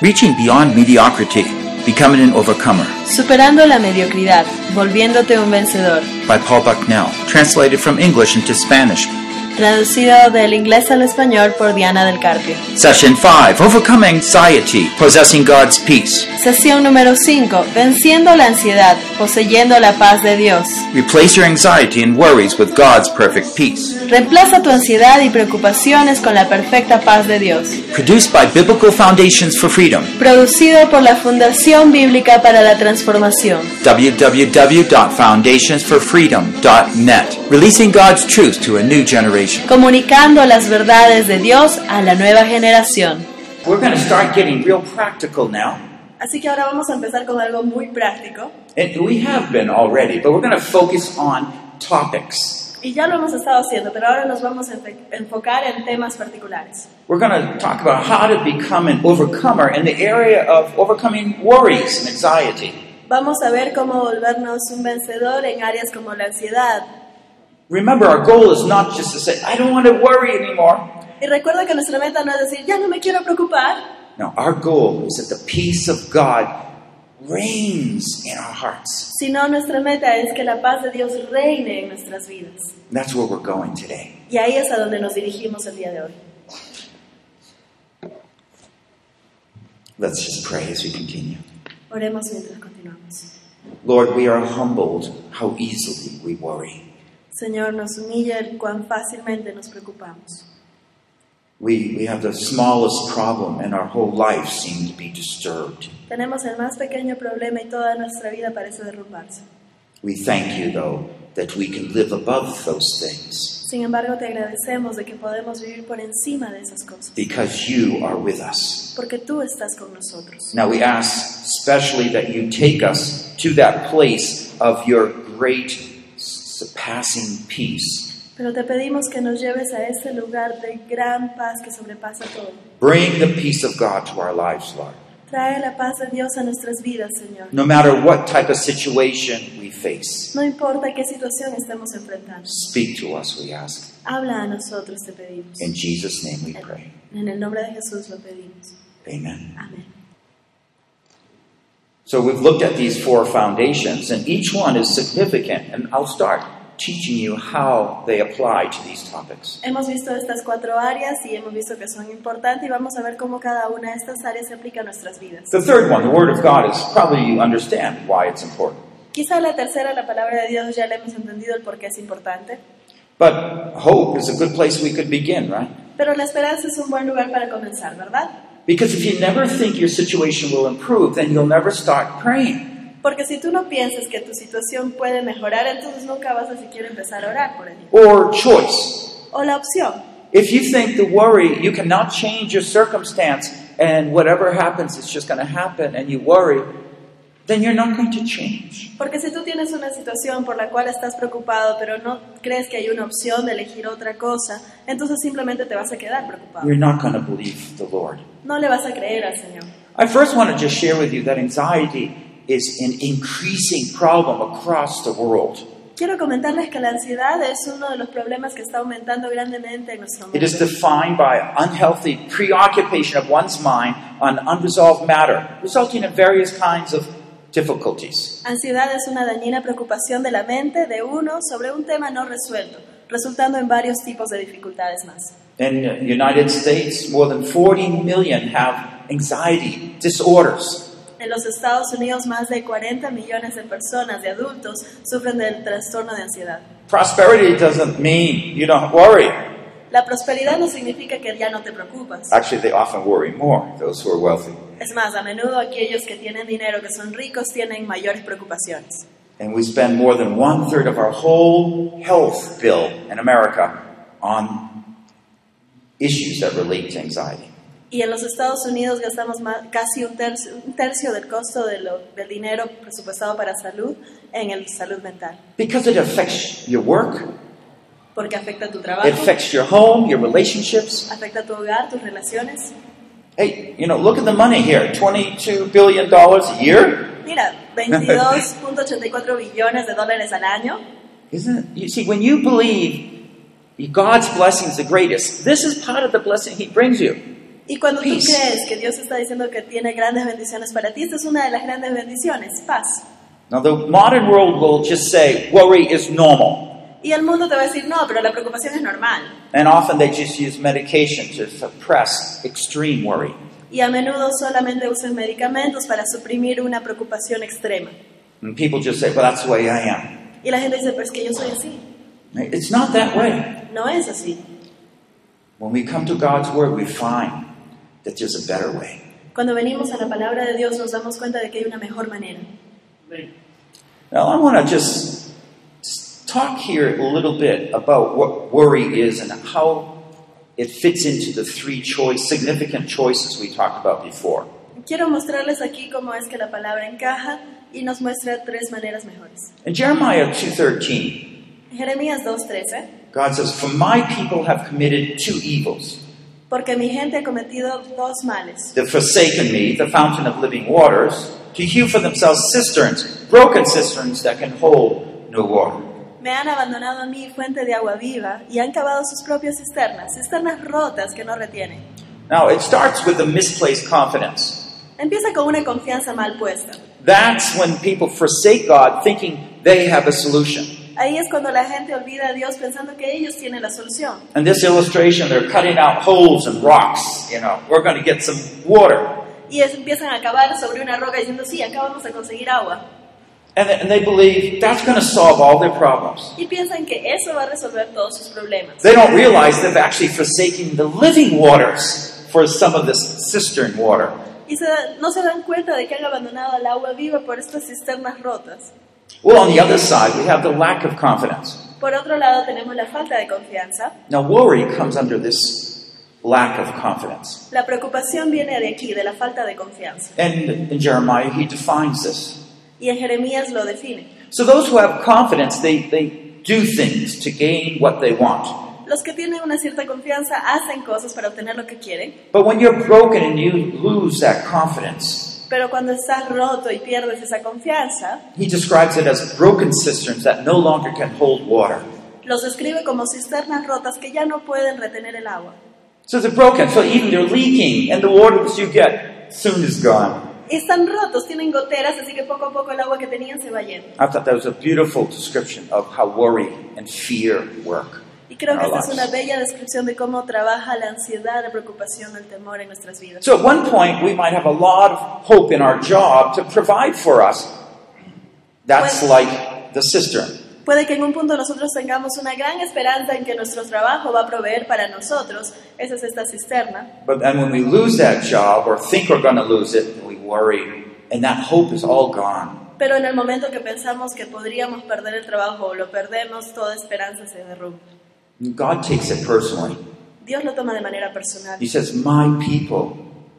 Reaching Beyond Mediocrity, Becoming an Overcomer Superando la mediocridad, volviéndote un vencedor. by Paul Bucknell, translated from English into Spanish. Traducido del inglés al español por Diana del Carpio. Session 5 Overcoming Anxiety, Possessing God's Peace. Sesión número 5. Venciendo la ansiedad, poseyendo la paz de Dios. Replace your anxiety and worries with God's perfect peace. Reemplaza tu ansiedad y preocupaciones con la perfecta paz de Dios. Produced by Biblical Foundations for Freedom. Producido por la Fundación Bíblica para la Transformación. www.foundationsforfreedom.net. Releasing God's truth to a new generation. Comunicando las verdades de Dios a la nueva generación. We're going to start getting real practical now. Así que ahora vamos a empezar con algo muy práctico. And we have been already, but we're going to focus on topics. Y ya lo hemos estado haciendo, pero ahora nos vamos a enfocar en temas particulares. We're going to talk about how to become an overcomer in the area of overcoming worries and anxiety. Vamos a ver cómo volvernos un vencedor en áreas como la ansiedad. Remember, our goal is not just to say, I don't want to worry anymore. Y recuerda que nuestra meta no es decir, ya no me quiero preocupar. No, our goal is that the peace of God reigns in our hearts. Sino nuestra meta es que la paz de Dios reine en nuestras vidas. That's where we're going today. Y ahí es a donde nos dirigimos el día de hoy. Let's just pray as we continue. Oremos mientras continuamos. Lord, we are humbled how easily we worry. Señor, nos humilla el cuán fácilmente nos preocupamos. We, we have the smallest problem, and our whole life seems to be disturbed. Tenemos el más pequeño problema y toda nuestra vida parece derrumbarse. We thank you, though, that we can live above those things Sin embargo, te agradecemos de que podemos vivir por encima de esas cosas, because you are with us. porque tú estás con nosotros. Now, we ask especially that you take us to that place of your great surpassing peace. Pero te pedimos que nos lleves a ese lugar de gran paz que sobrepasa todo. Bring the peace of God to our lives, Lord. Trae la paz de Dios a nuestras vidas, Señor. No matter what type of situation we face, No importa qué situación estemos enfrentando. speak to us, we ask. Habla a nosotros, te pedimos. In Jesus' name we pray. En el nombre de Jesús lo pedimos. Amen. Amén. So we've looked at these four foundations, and each one is significant, and I'll start teaching you how they apply to these topics. Hemos visto estas cuatro áreas y hemos visto que son importantes y vamos a ver cómo cada una de estas áreas se aplica a nuestras vidas. The third one, the Word of God, is probably you understand why it's important. Quizá la tercera, la palabra de Dios, ya le hemos entendido el por qué es importante, But hope is a good place we could begin, right? pero la esperanza es un buen lugar para comenzar, ¿verdad? Because if you never think your situation will improve, then you'll never start praying. Porque si tú no piensas que tu situación puede mejorar, entonces nunca vas a siquiera empezar a orar por ello. Or choice. O la opción, If you think the worry, you cannot change your circumstance, and whatever happens, it's just going to happen, and you worry, then you're not going to change. porque si tú tienes una situación por la cual estás preocupado, pero no crees que hay una opción de elegir otra cosa, entonces simplemente te vas a quedar preocupado. You're not going to believe the Lord. No le vas a creer al Señor. I first want to just share with you that anxiety is an increasing problem across the world. Quiero comentarles que la ansiedad es uno de los problemas que está aumentando grandemente en nuestro It mundo. is defined by unhealthy preoccupation of one's mind on unresolved matter, resulting in various kinds of difficulties. Ansiedad es una dañina preocupación de la mente de uno sobre un tema no resuelto, resultando en varios tipos de dificultades más. In the United States, more than 40 million have anxiety disorders. En los Estados Unidos, más de 40 millones de personas, de adultos, sufren del trastorno de ansiedad. Prosperity doesn't mean you don't worry. La prosperidad no significa que ya no te preocupas. Actually, they often worry more, those who are wealthy. Es más, a menudo aquellos que tienen dinero, que son ricos, tienen mayores preocupaciones. And we spend more than one third of our whole health bill in America on issues that relate to anxiety. Y en los Estados Unidos gastamos más- casi un tercio, un tercio del costo de lo- del dinero presupuestado para salud en el salud mental, Because it affects your work, porque afecta tu it affects your home, your relationships. afecta tu hogar, tus relaciones. Hey, you know, look at the money here $22 billion a year. Mira, 22.84 billones de dólares al año. Isn't it? You see, when you believe God's blessing is the greatest, this is part of the blessing He brings you. Y cuando tú crees que Dios está diciendo que tiene grandes bendiciones para ti, esta es una de las grandes bendiciones, paz. Now, the modern world will just say worry is normal. Y el mundo te va a decir, no, pero la preocupación es normal. And often they just use medication to suppress extreme worry. Y a menudo solamente usan medicamentos para suprimir una preocupación extrema. And people just say, well, that's the way I am. Y la gente dice, pero es que yo soy así. It's not that way. No es así. When we come to God's Word, we find that there's a better way. Cuando venimos a la palabra de Dios nos damos cuenta de que hay una mejor manera. Now, I want to just, just talk here a little bit about what worry is and how it fits into the three choice, significant choices we talked about before. Quiero mostrarles aquí cómo es que la palabra encaja y nos muestra tres maneras mejores. In Jeremiah 2.13, Jeremías 2.13, God says, For my people have committed two evils. porque mi gente ha cometido dos males. They've forsaken me, the fountain of living waters, to hew for themselves cisterns, broken cisterns that can hold no water. Me han abandonado a mí, fuente de agua viva, y han cavado sus propias cisternas, cisternas rotas que no retienen. Now, it starts with a misplaced confidence. Empieza con una confianza mal puesta. That's when people forsake God thinking they have a solution. Ahí es cuando la gente olvida a Dios pensando que ellos tienen la solución. In this illustration, they're cutting out holes in rocks. You know, we're going to get some water. Y es- empiezan a cavar sobre una roca diciendo, sí, acá vamos a conseguir agua. And, and they believe that's going to solve all their problems. Y piensan que eso va a resolver todos sus problemas. They don't realize they've actually forsaken the living waters for some of this cistern water. Y se no se dan cuenta de que han abandonado el agua viva por estas cisternas rotas. Well, on the other side, we have the lack of confidence. Por otro lado, tenemos la falta de confianza. Now, worry comes under this lack of confidence. La preocupación viene de aquí, de la falta de confianza. And in Jeremiah, he defines this. Y en Jeremías lo define. So, those who have confidence, they, they do things to gain what they want. Los que tienen una cierta confianza hacen cosas para obtener lo que quieren, But when you're broken and you lose that confidence, pero cuando estás roto y pierdes esa confianza, he describes it as broken cisterns that no longer can hold water. los describe como cisternas rotas que ya no pueden retener el agua. So they're broken, so even they're leaking, and the water that you get soon is gone. Están rotos, tienen goteras, así que poco a poco el agua que tenían se va yendo. I thought that was a beautiful description of how worry and fear work. Y creo que esta es una bella descripción de cómo trabaja la ansiedad, la preocupación, el temor en nuestras vidas. So at one point, we might have a lot of hope in our job to provide for us. That's Well- like the cistern. Puede que en un punto nosotros tengamos una gran esperanza en que nuestro trabajo va a proveer para nosotros. Esa es esta cisterna. But then when we lose that job or think we're going to lose it, we worry, and that hope is all gone. Pero en el momento que pensamos que podríamos perder el trabajo o lo perdemos, toda esperanza se derrumba. God takes it personally. Dios lo toma de manera personal. He says, My people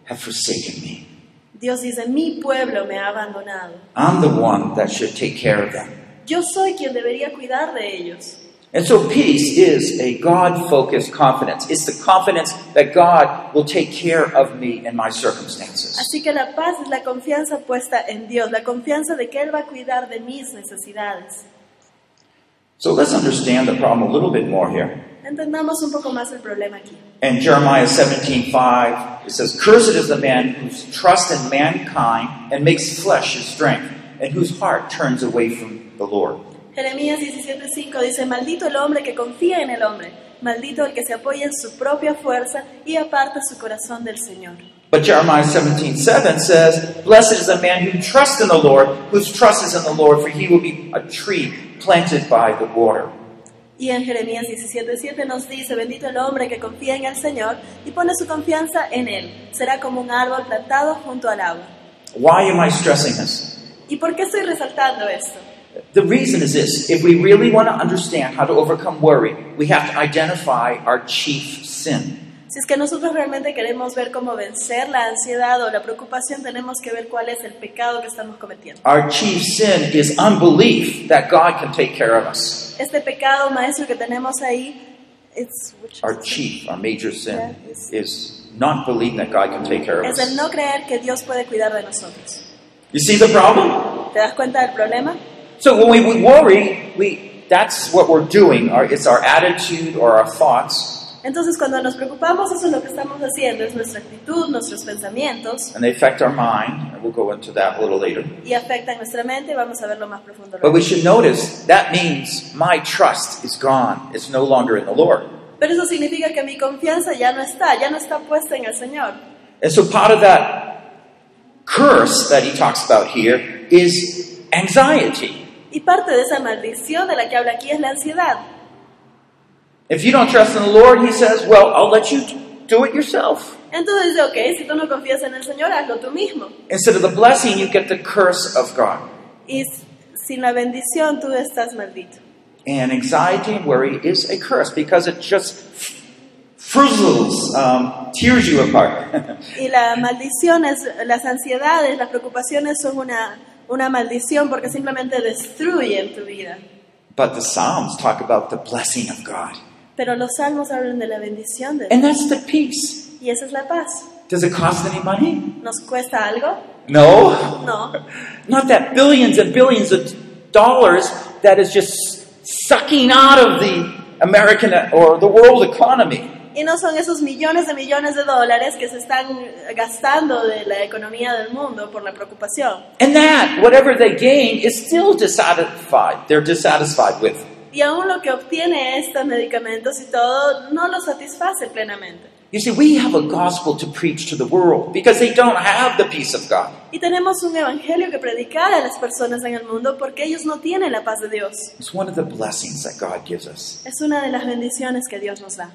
have forsaken me. Dios dice, mi pueblo me ha abandonado. I'm the one that should take care of them. Yo soy quien debería cuidar de ellos. And so peace is a God focused confidence. It's the confidence that God will take care of me in my circumstances. Así que la paz es la confianza puesta en Dios, la confianza de que Él va a cuidar de mis necesidades. So let's understand the problem a little bit more here. Entendamos un poco más el problema aquí. In Jeremiah 17:5, it says, Cursed is the man whose trust in mankind and makes flesh his strength, and whose heart turns away from the Lord. Jeremías 17:5 dice, maldito el hombre que confía en el hombre, maldito el que se apoya en su propia fuerza y aparta su corazón del Señor. But Jeremiah 17:7 says, Blessed is the man who trusts in the Lord, whose trust is in the Lord, for he will be a tree planted by the water. Y en Jeremías 17:7 nos dice, bendito el hombre que confía en el Señor y pone su confianza en Él, será como un árbol plantado junto al agua. Why am I stressing this? ¿Y por qué estoy resaltando esto? The reason is this if we really want to understand how to overcome worry, we have to identify our chief sin. Si es que nosotros realmente queremos ver cómo vencer la ansiedad o la preocupación, tenemos que ver cuál es el pecado que estamos cometiendo. Our chief sin is unbelief that God can take care of us. Este pecado maestro que tenemos ahí es, Our chief, our major sin is not believing that God can take care of es el us. no creer que Dios puede cuidar de nosotros. You see the problem? ¿Te das cuenta del problema? So when we worry, we that's what we're doing. Our, it's our attitude or our thoughts. Entonces cuando nos preocupamos, eso es lo que estamos haciendo, es nuestra actitud, nuestros pensamientos, and they affect our mind. And we'll go into that a little later. y afectan nuestra mente vamos a verlo más profundo. But we should notice that means my trust is gone. It's no longer in the Lord. Pero eso significa que mi confianza ya no está, ya no está puesta en el Señor. And so part of that curse that he talks about here is anxiety. Y parte de esa maldición de la que habla aquí es la ansiedad. If you don't trust in the Lord, he says, well, I'll let you do it yourself. Entonces dice, ok, si tú no confías en el Señor, hazlo tú mismo. Instead of the blessing, you get the curse of God. Y sin la bendición tú estás maldito. And anxiety and worry is a curse because it just frizzles, um, tears you apart. Y la maldición es, las ansiedades, las preocupaciones son una, una maldición porque simplemente destruyen tu vida. but the Psalms talk about the blessing of God. Pero los salmos hablan de la bendición de Dios. And that's the peace. Y esa es la paz. Does it cost any money? ¿Nos cuesta algo? No. No. Not that billions and billions of dollars that is just sucking out of the American or the world economy. Y no son esos millones de millones de dólares que se están gastando de la economía del mundo por la preocupación. And that, whatever they gain, is still dissatisfied. They're dissatisfied with. Y aún lo que obtiene estos medicamentos y todo no lo satisface plenamente. You see, we have a gospel to preach to the world because they don't have the peace of God. Y tenemos un evangelio que predicar a las personas en el mundo porque ellos no tienen la paz de Dios. It's one of the blessings that God gives us. Es una de las bendiciones que Dios nos da.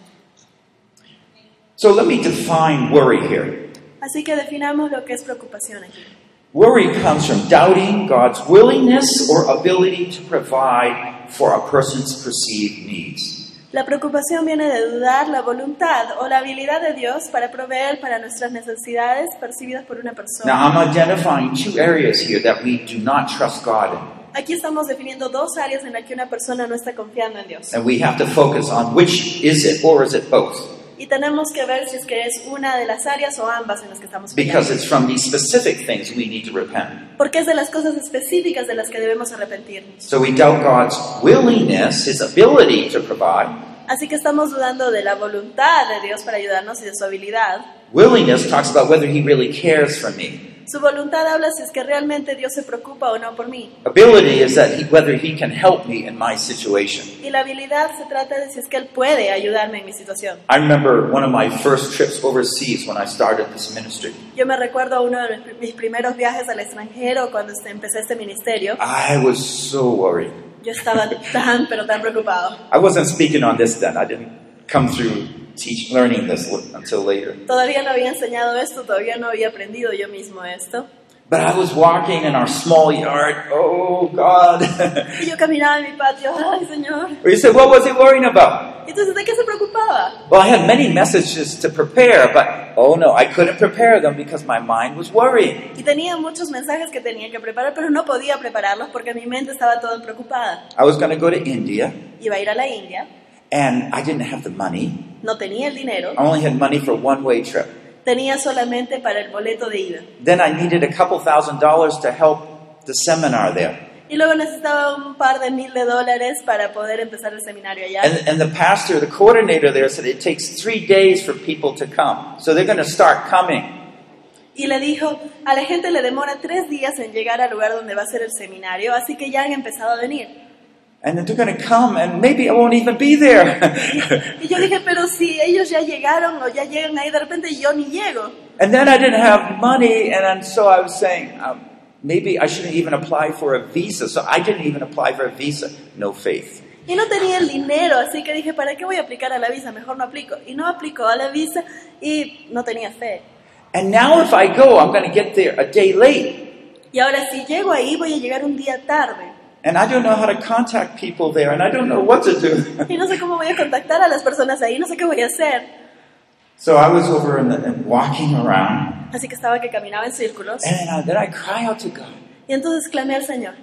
So let me define worry here. Así que definamos lo que es preocupación aquí. Worry comes from doubting God's willingness or ability to provide for a person's perceived needs. La preocupación viene de dudar la voluntad o la habilidad de Dios para proveer para nuestras necesidades percibidas por una Now. I'm identifying two areas here that we do not trust God in. Aquí estamos definiendo dos áreas en las que una persona no está confiando en Dios. And we have to focus on which is it or is it both? Y tenemos que ver si es que es una de las áreas o ambas en las que estamos Because it's from these specific things we need to repent. Porque es de las cosas específicas de las que debemos arrepentirnos. So we doubt God's willingness, His ability to provide. Así que estamos dudando de la voluntad de Dios para ayudarnos y de su habilidad. Willingness talks about whether He really cares for me. Su voluntad habla si es que realmente Dios se preocupa o no por mí. Ability is that he, whether He can help me in my situation. Y la habilidad se trata de si es que Él puede ayudarme en mi situación. I remember one of my first trips overseas when I started this ministry. Yo me recuerdo uno de mis- primeros viajes al extranjero cuando este- empecé este ministerio. I was so worried. Yo estaba tan, pero tan preocupado. I wasn't speaking on this then. I didn't come through teach, learning this until later. Todavía no había enseñado esto, todavía no había aprendido yo mismo esto. But I was walking in our small yard. Oh, God. Y yo caminaba en mi patio, ay Señor. you said, what was he worrying about? Entonces, ¿de qué se preocupaba? Well, I had many messages to prepare, but oh no, I couldn't prepare them because my mind was worrying. Y tenía muchos mensajes que tenía que preparar, pero no podía prepararlos porque mi mente estaba toda preocupada. I was going to go to India, Iba a ir a la India, and I didn't have the money. No tenía el dinero, I only had money for one way trip. tenía solamente para el boleto de ida. Then I needed a couple thousand dollars to help the seminar there. Y luego necesitaba un par de mil de dólares para poder empezar el seminario allá. And, and the pastor, the coordinator there said it takes three days for people to come. So they're going to start coming. Y le dijo, a la gente le demora tres días en llegar al lugar donde va a ser el seminario, así que ya han empezado a venir. And then they're going to come, and maybe I won't even be there. Y yo dije, pero si ellos ya llegaron o ya llegan ahí, de repente yo ni llego. and then I didn't have money, and so I was saying, um, maybe I shouldn't even apply for a visa. So I didn't even apply for a visa. No faith. Y no tenía el dinero, así que dije, ¿para qué voy a aplicar a la visa? Mejor no aplico. Y no aplicó a la visa y no tenía fe. And now if I go, I'm going to get there a day late. Y ahora si llego ahí voy a llegar un día tarde. And I don't know how to contact people there, and I don't know what to do. Y no sé cómo voy a contactar a las personas ahí, no sé qué voy a hacer. so I was over in the, and walking around, Así que estaba que caminaba en círculos. and then I, then I cry out to God. Y entonces clamé al Señor,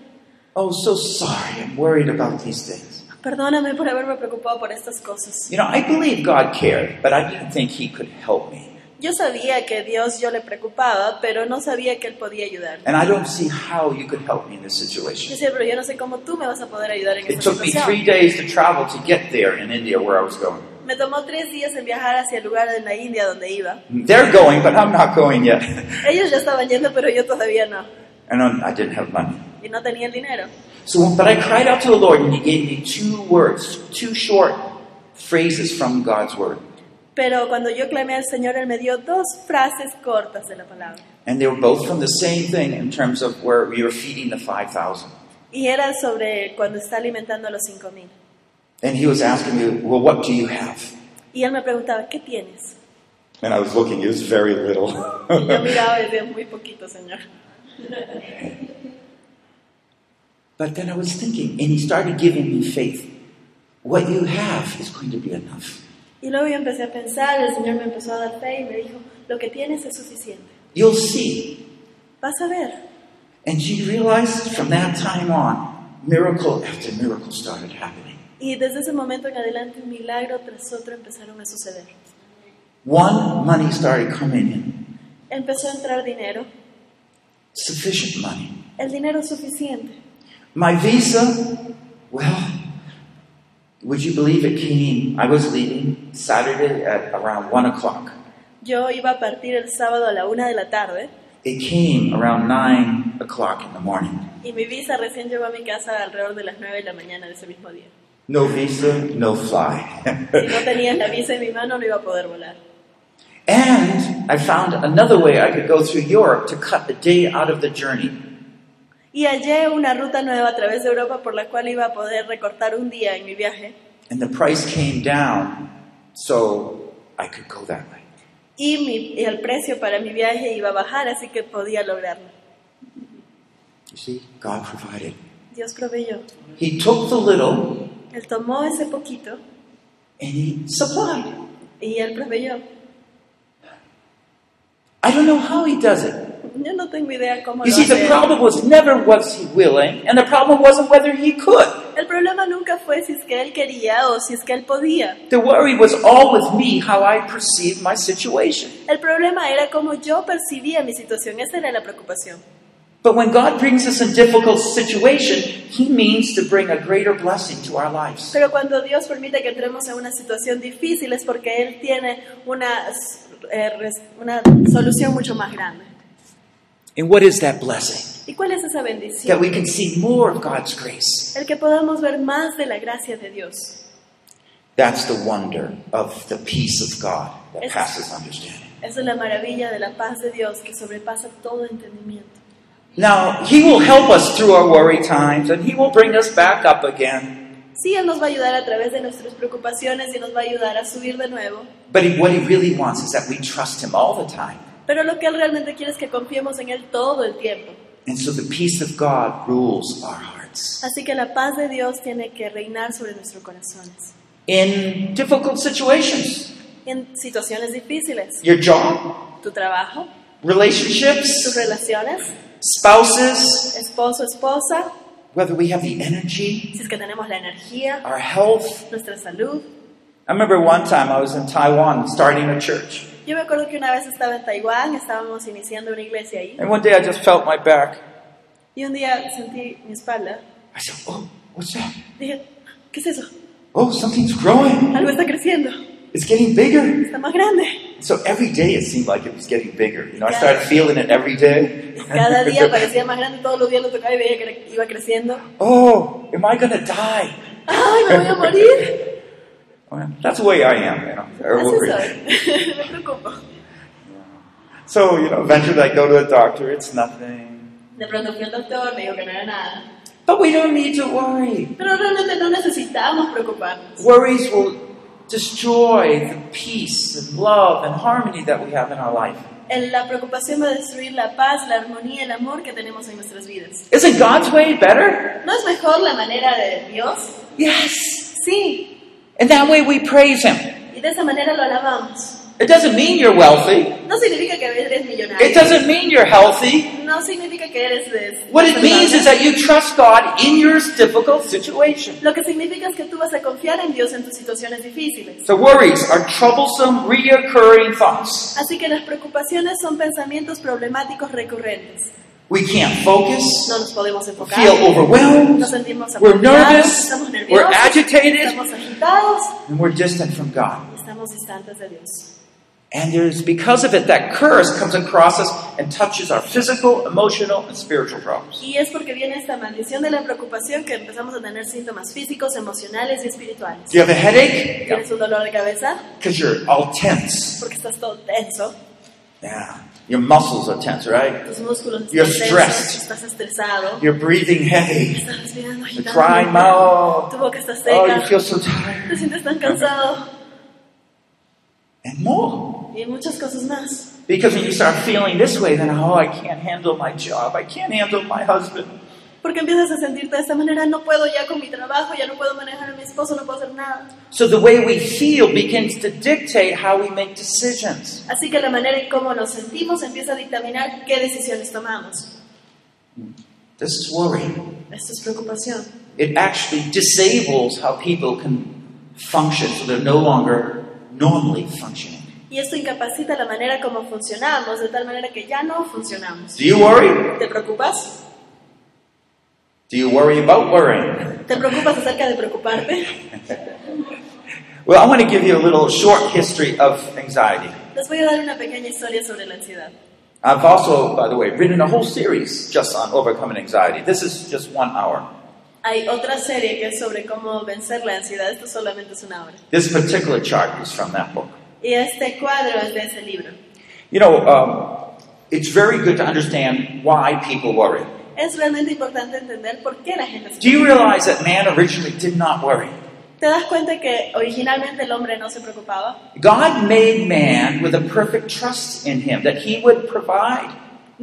Oh, so sorry. I'm worried about these things. perdóname por haberme preocupado por estas cosas. You know, I believe God cared, but I didn't think He could help me. Yo sabía que Dios yo le preocupaba, pero no sabía que Él podía ayudarme. And I don't see how you could help me in this Yo situation. decía, pero yo no sé cómo tú me vas a poder ayudar en It esta took me situación. three days to travel to get there in India where I was going. Me tomó tres días en viajar hacia el lugar en la India donde iba. They're going, but I'm not going yet. Ellos ya estaban yendo, pero yo todavía no. and I didn't have money. Y no tenía el dinero. So, but I cried out to the Lord, and He gave me two words, two short phrases from God's Word. Pero cuando yo clamé al Señor, Él me dio dos frases cortas de la palabra. And they were both from the same thing in terms of where we were feeding the 5,000. Y era sobre cuando está alimentando a los cinco mil. And He was asking me, Well, what do you have? Y Él me preguntaba, ¿qué tienes? And I was looking, it was very little. Y yo miraba y decía, muy poquito, Señor. but then I was thinking, and He started giving me faith. What you have is going to be enough. Y luego yo empecé a pensar, el Señor me empezó a dar fe y me dijo, lo que tienes es suficiente. You'll see. Vas a ver. And she realized from that time on, miracle after miracle started happening. Y desde ese momento en adelante, un milagro tras otro empezaron a suceder. One, money started coming in, Empezó a entrar dinero, sufficient money. el dinero suficiente. My visa, well, would you believe it came? I was leaving Saturday at around 1 o'clock. Yo iba a partir el sábado a la una de la tarde It came around 9 o'clock in the morning. y mi visa recién llegó a mi casa alrededor de las nueve de la mañana de ese mismo día. No visa, no fly. Si no tenía la visa en mi mano, no iba a poder volar. and I found another way I could go through Europe to cut a day out of the journey. Y hallé una ruta nueva a través de Europa por la cual iba a poder recortar un día en mi viaje. And the price came down so I could go that way. Y, mi- y el precio para mi viaje iba a bajar, así que podía lograrlo. You see, God provided. Dios proveyó. He took the little Él tomó ese poquito and He supplied. y Él proveyó. I don't know how He does it. Yo no tengo idea cómo You lo see, the problem was never was He willing, and the problem wasn't whether He could. El problema nunca fue si es que Él quería o si es que Él podía. The worry was all with me, how I perceived my situation. El problema era cómo yo percibía mi situación. Esa era la preocupación. But when God brings us in difficult situation, He means to bring a greater blessing to our lives. Pero cuando Dios permite que entremos en una situación difícil es porque Él tiene una, eh, res- una solución mucho más grande. And what is that blessing? ¿Y cuál es esa That we can see more of God's grace. El que podamos ver más de la gracia de Dios. That's the wonder of the peace of God that Es- passes understanding. Esa es la maravilla de la paz de Dios que sobrepasa todo entendimiento. Now, He will help us through our worry times, and He will bring us back up again. Sí, Él nos va a ayudar a través de nuestras preocupaciones y nos va a ayudar a subir de nuevo. But what He really wants is that we trust Him all the time. Pero lo que Él realmente quiere es que confiemos en Él todo el tiempo. And so the peace of God rules our hearts. Así que la paz de Dios tiene que reinar sobre nuestros corazones. In difficult situations, En situaciones difíciles, your job, tu trabajo, tus relationships, relaciones, spouses, esposo, esposa, whether we have the energy, si es que tenemos la energía, our health. nuestra salud. I remember one time I was in Taiwan starting a church. Yo me acuerdo que una vez estaba en Taiwán, estábamos iniciando una iglesia ahí, And one day I just felt my back. y un día sentí mi espalda. I said, Oh, what's that? Dije, ¿qué es eso? Oh, something's growing. Algo está creciendo, It's getting bigger. está más grande. So every day it seemed like it was getting bigger. You know, I started feeling it every day. Cada día parecía más grande, todos los días lo tocaba y veía que iba creciendo. oh, am I going to die? ¡Ay, me voy a morir! Well, that's the way I am, you know. or Así worried. soy. me preocupo. So, you know, eventually I go to the doctor, it's nothing. De pronto fui al doctor, me dijo que no era nada. But we don't need to worry. Pero realmente no necesitamos preocuparnos. Worries will destroy the peace and love and harmony that we have in our life. La preocupación va a destruir la paz, la armonía, el amor que tenemos en nuestras vidas. Isn't God's way better? ¿No es mejor la manera de Dios? Yes. Sí. And that way we praise Him. Y de esa manera lo alabamos. It doesn't mean you're wealthy. No significa que eres It millonario. doesn't mean you're healthy. No significa que eres de... What it means is that you trust God in your difficult situation. Lo que significa es que tú vas a confiar en Dios en tus situaciones difíciles. So worries are troublesome, reoccurring thoughts. Así que las preocupaciones son pensamientos problemáticos recurrentes. We can't focus, No nos podemos enfocar. feel overwhelmed, Nos sentimos we're nervous, estamos we're agitated, estamos agitados and we're distant from God. estamos distantes de Dios. And there's because of it that curse comes across us and touches our physical, emotional, and spiritual problems. Y es porque viene esta maldición de la preocupación que empezamos a tener síntomas físicos, emocionales y espirituales. Do you have a headache? ¿Tienes un dolor de cabeza? Because you're all tense. Porque estás todo tenso. Yeah. Your muscles are tense, right? You're stressed. tensos, estás estresado. You're breathing heavy. A dry mouth. Tu boca está Oh, you feel so tired. Te sientes tan cansado. And more. Y muchas cosas más. Because when you start feeling this way, then, oh, I can't handle my job. I can't handle my husband. Porque empiezas a sentirte de esta manera, no puedo ya con mi trabajo, ya no puedo manejar a mi esposo, no puedo hacer nada. So the way we feel begins to dictate how we make decisions. Así que la manera en cómo nos sentimos empieza a dictaminar qué decisiones tomamos. This is worry. Esto es preocupación. It actually disables how people can function, so they're no longer normally functioning. Y esto incapacita la manera como funcionamos, de tal manera que ya no funcionamos. Do you worry? ¿Te preocupas? Do you worry about worrying? ¿Te preocupas acerca de preocuparte? Well, I want to give you a little short history of anxiety. Les voy a dar una pequeña historia sobre la ansiedad. I've also, by the way, written a whole series just on overcoming anxiety. This is just one hour. Hay otra serie que es sobre cómo vencer la ansiedad. Esto solamente es una hora. This particular chart is from that book. Y este cuadro es de ese libro. You know, um, it's very good to understand why people worry. Es realmente importante entender por qué la gente se Do you realize that man originally did not worry? ¿Te das cuenta que originalmente el hombre no se preocupaba? God made man with a perfect trust in him that he would provide.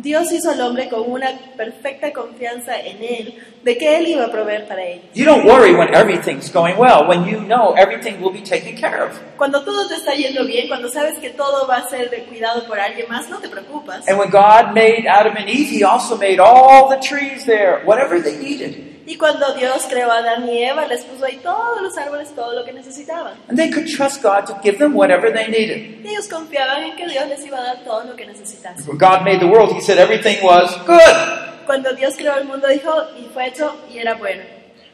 Dios hizo al hombre con una perfecta confianza en él de que él iba a proveer para él. You don't worry when everything's going well, when you know everything will be taken care of. Cuando todo te está yendo bien, cuando sabes que todo va a ser de cuidado por alguien más, no te preocupas. And when God made Adam and Eve, he also made all the trees there, whatever they needed. Y cuando Dios creó a Adán y Eva, les puso ahí todos los árboles, todo lo que necesitaban. And they could trust God to give them whatever they needed. Y ellos confiaban en que Dios les iba a dar todo lo que necesitasen. When God made the world, he said everything was good. Cuando Dios creó el mundo, dijo, y fue hecho, y era bueno.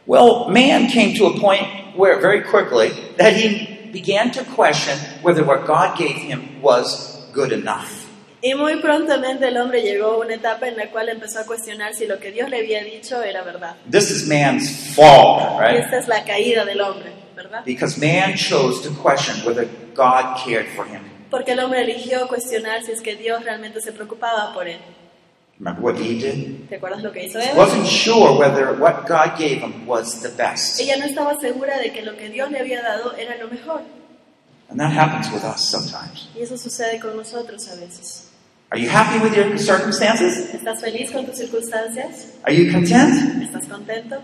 Well, man came to a point where very quickly that he began to question whether what God gave him was good enough. Y muy prontamente el hombre llegó a una etapa en la cual empezó a cuestionar si lo que Dios le había dicho era verdad. This is man's fall, right? esta es la caída del hombre, ¿verdad? Because man chose to question whether God cared for him. Porque el hombre eligió cuestionar si es que Dios realmente se preocupaba por él. Remember what Eve did? ¿Te acuerdas lo que hizo He Eva? wasn't sure whether what God gave him was the best. Ella no estaba segura de que lo que Dios le había dado era lo mejor. And that happens with us sometimes. Y eso sucede con nosotros a veces. Are you happy with your circumstances? ¿Estás feliz con tus circunstancias? Are you content? ¿Estás contento?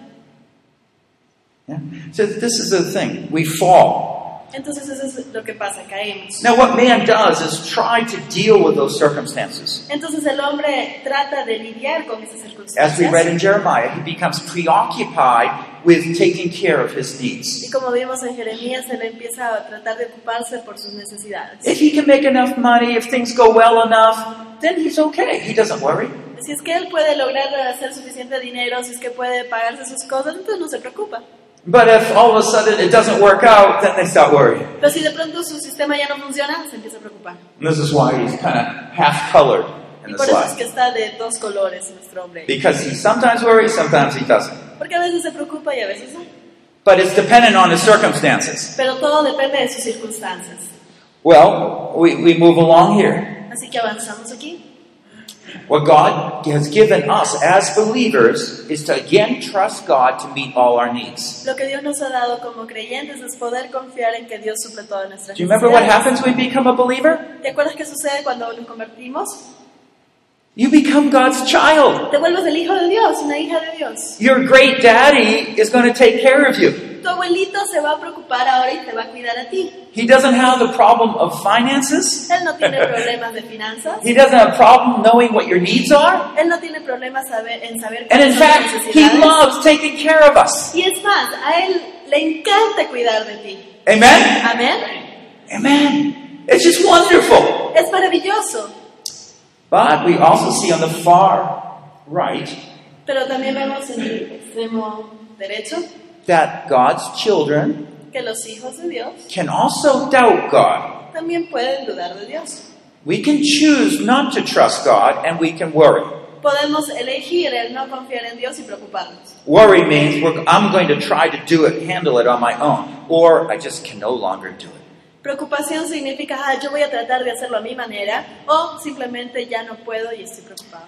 Yeah. So this is the thing. We fall. Entonces eso es lo que pasa, caemos. Now what man does is try to deal with those circumstances. Entonces el hombre trata de lidiar con esas As we read in circunstancias. Jeremiah, he becomes preoccupied with taking care of his needs. Y como vimos en Jeremías, él empieza a tratar de ocuparse por sus necesidades. If he can make enough money, if things go well enough, then he's okay. He doesn't worry. Si es que él puede lograr hacer suficiente dinero, si es que puede pagarse sus cosas, entonces no se preocupa. But if all of a sudden it doesn't work out, then they start worrying. Pero si de pronto su sistema ya no funciona, se empieza a preocupar. And this is why he's kind of half colored in Y this por eso es que está de dos colores nuestro hombre. Because he sometimes worries, sometimes he doesn't. Porque a veces se preocupa y a veces no. But it's dependent on his circumstances. Pero todo depende de sus circunstancias. Well, we, we move along here. Así que avanzamos aquí. What God has given us as believers is to again trust God to meet all our needs. Lo que Dios nos ha dado como creyentes es poder confiar en que Dios suple todas nuestras Do you remember what happens when we become a believer? ¿Te acuerdas qué sucede cuando nos convertimos? You become God's child. Te vuelves el hijo de Dios, una hija de Dios. Your great daddy is going to take care of you. Tu abuelito se va a preocupar ahora y te va a cuidar a ti. He doesn't have the problem of finances. Él no tiene problemas de finanzas. He doesn't have a problem knowing what your needs are. Él no tiene problemas saber- en saber And in fact, he loves taking care of us. Y es más, a él le encanta cuidar de ti. Amen? Amén. Amen. It's just wonderful. Es maravilloso. But we also see on the far right Pero también vemos en el extremo derecho that God's children que los hijos de Dios can also doubt God. también pueden dudar de Dios. We can choose not to trust God and we can worry. Podemos elegir el no confiar en Dios y preocuparnos. Worry means we're, I'm going to try to do it, handle it on my own, or I just can no longer do it. Preocupación significa, ah, yo voy a tratar de hacerlo a mi manera, o simplemente ya no puedo y estoy preocupado.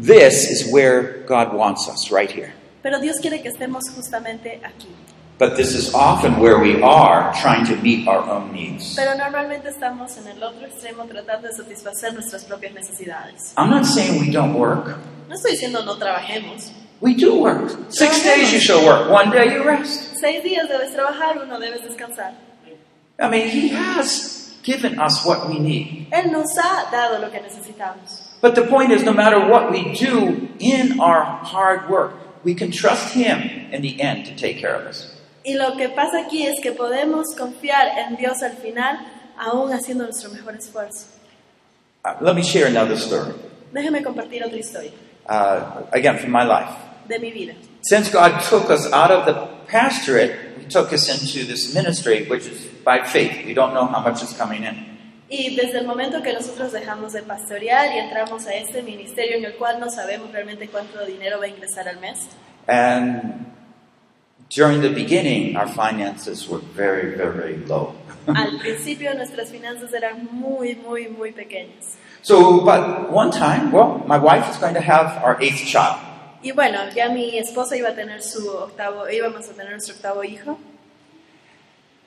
This is where God wants us, right here. Pero Dios quiere que estemos justamente aquí. But this is often where we are trying to meet our own needs. Pero normalmente estamos en el otro extremo tratando de satisfacer nuestras propias necesidades. I'm not saying we don't work. No estoy diciendo no trabajemos. We do work. Six days you shall work, one day you rest. Seis días debes trabajar, uno debes descansar. I mean, He has given us what we need. Él nos ha dado lo que necesitamos. But the point is, no matter what we do in our hard work, we can trust Him in the end to take care of us. Y lo que pasa aquí es que podemos confiar en Dios al final, aún haciendo nuestro mejor esfuerzo. Uh, let me share another story. Déjeme compartir otra historia Uh, again, from my life. de mi vida. Since God took us out of the pastorate, He took us into this ministry, which is by faith. We don't know how much is coming in. Y desde el momento que nosotros dejamos de pastorear y entramos a este ministerio en el cual no sabemos realmente cuánto dinero va a ingresar al mes, And during the beginning, our finances were very, very low. al principio nuestras finanzas eran muy, muy, muy pequeñas. So, but one time, well, my wife is going to have our eighth child. Y bueno, ya mi esposa iba a tener su octavo, íbamos a tener nuestro octavo hijo.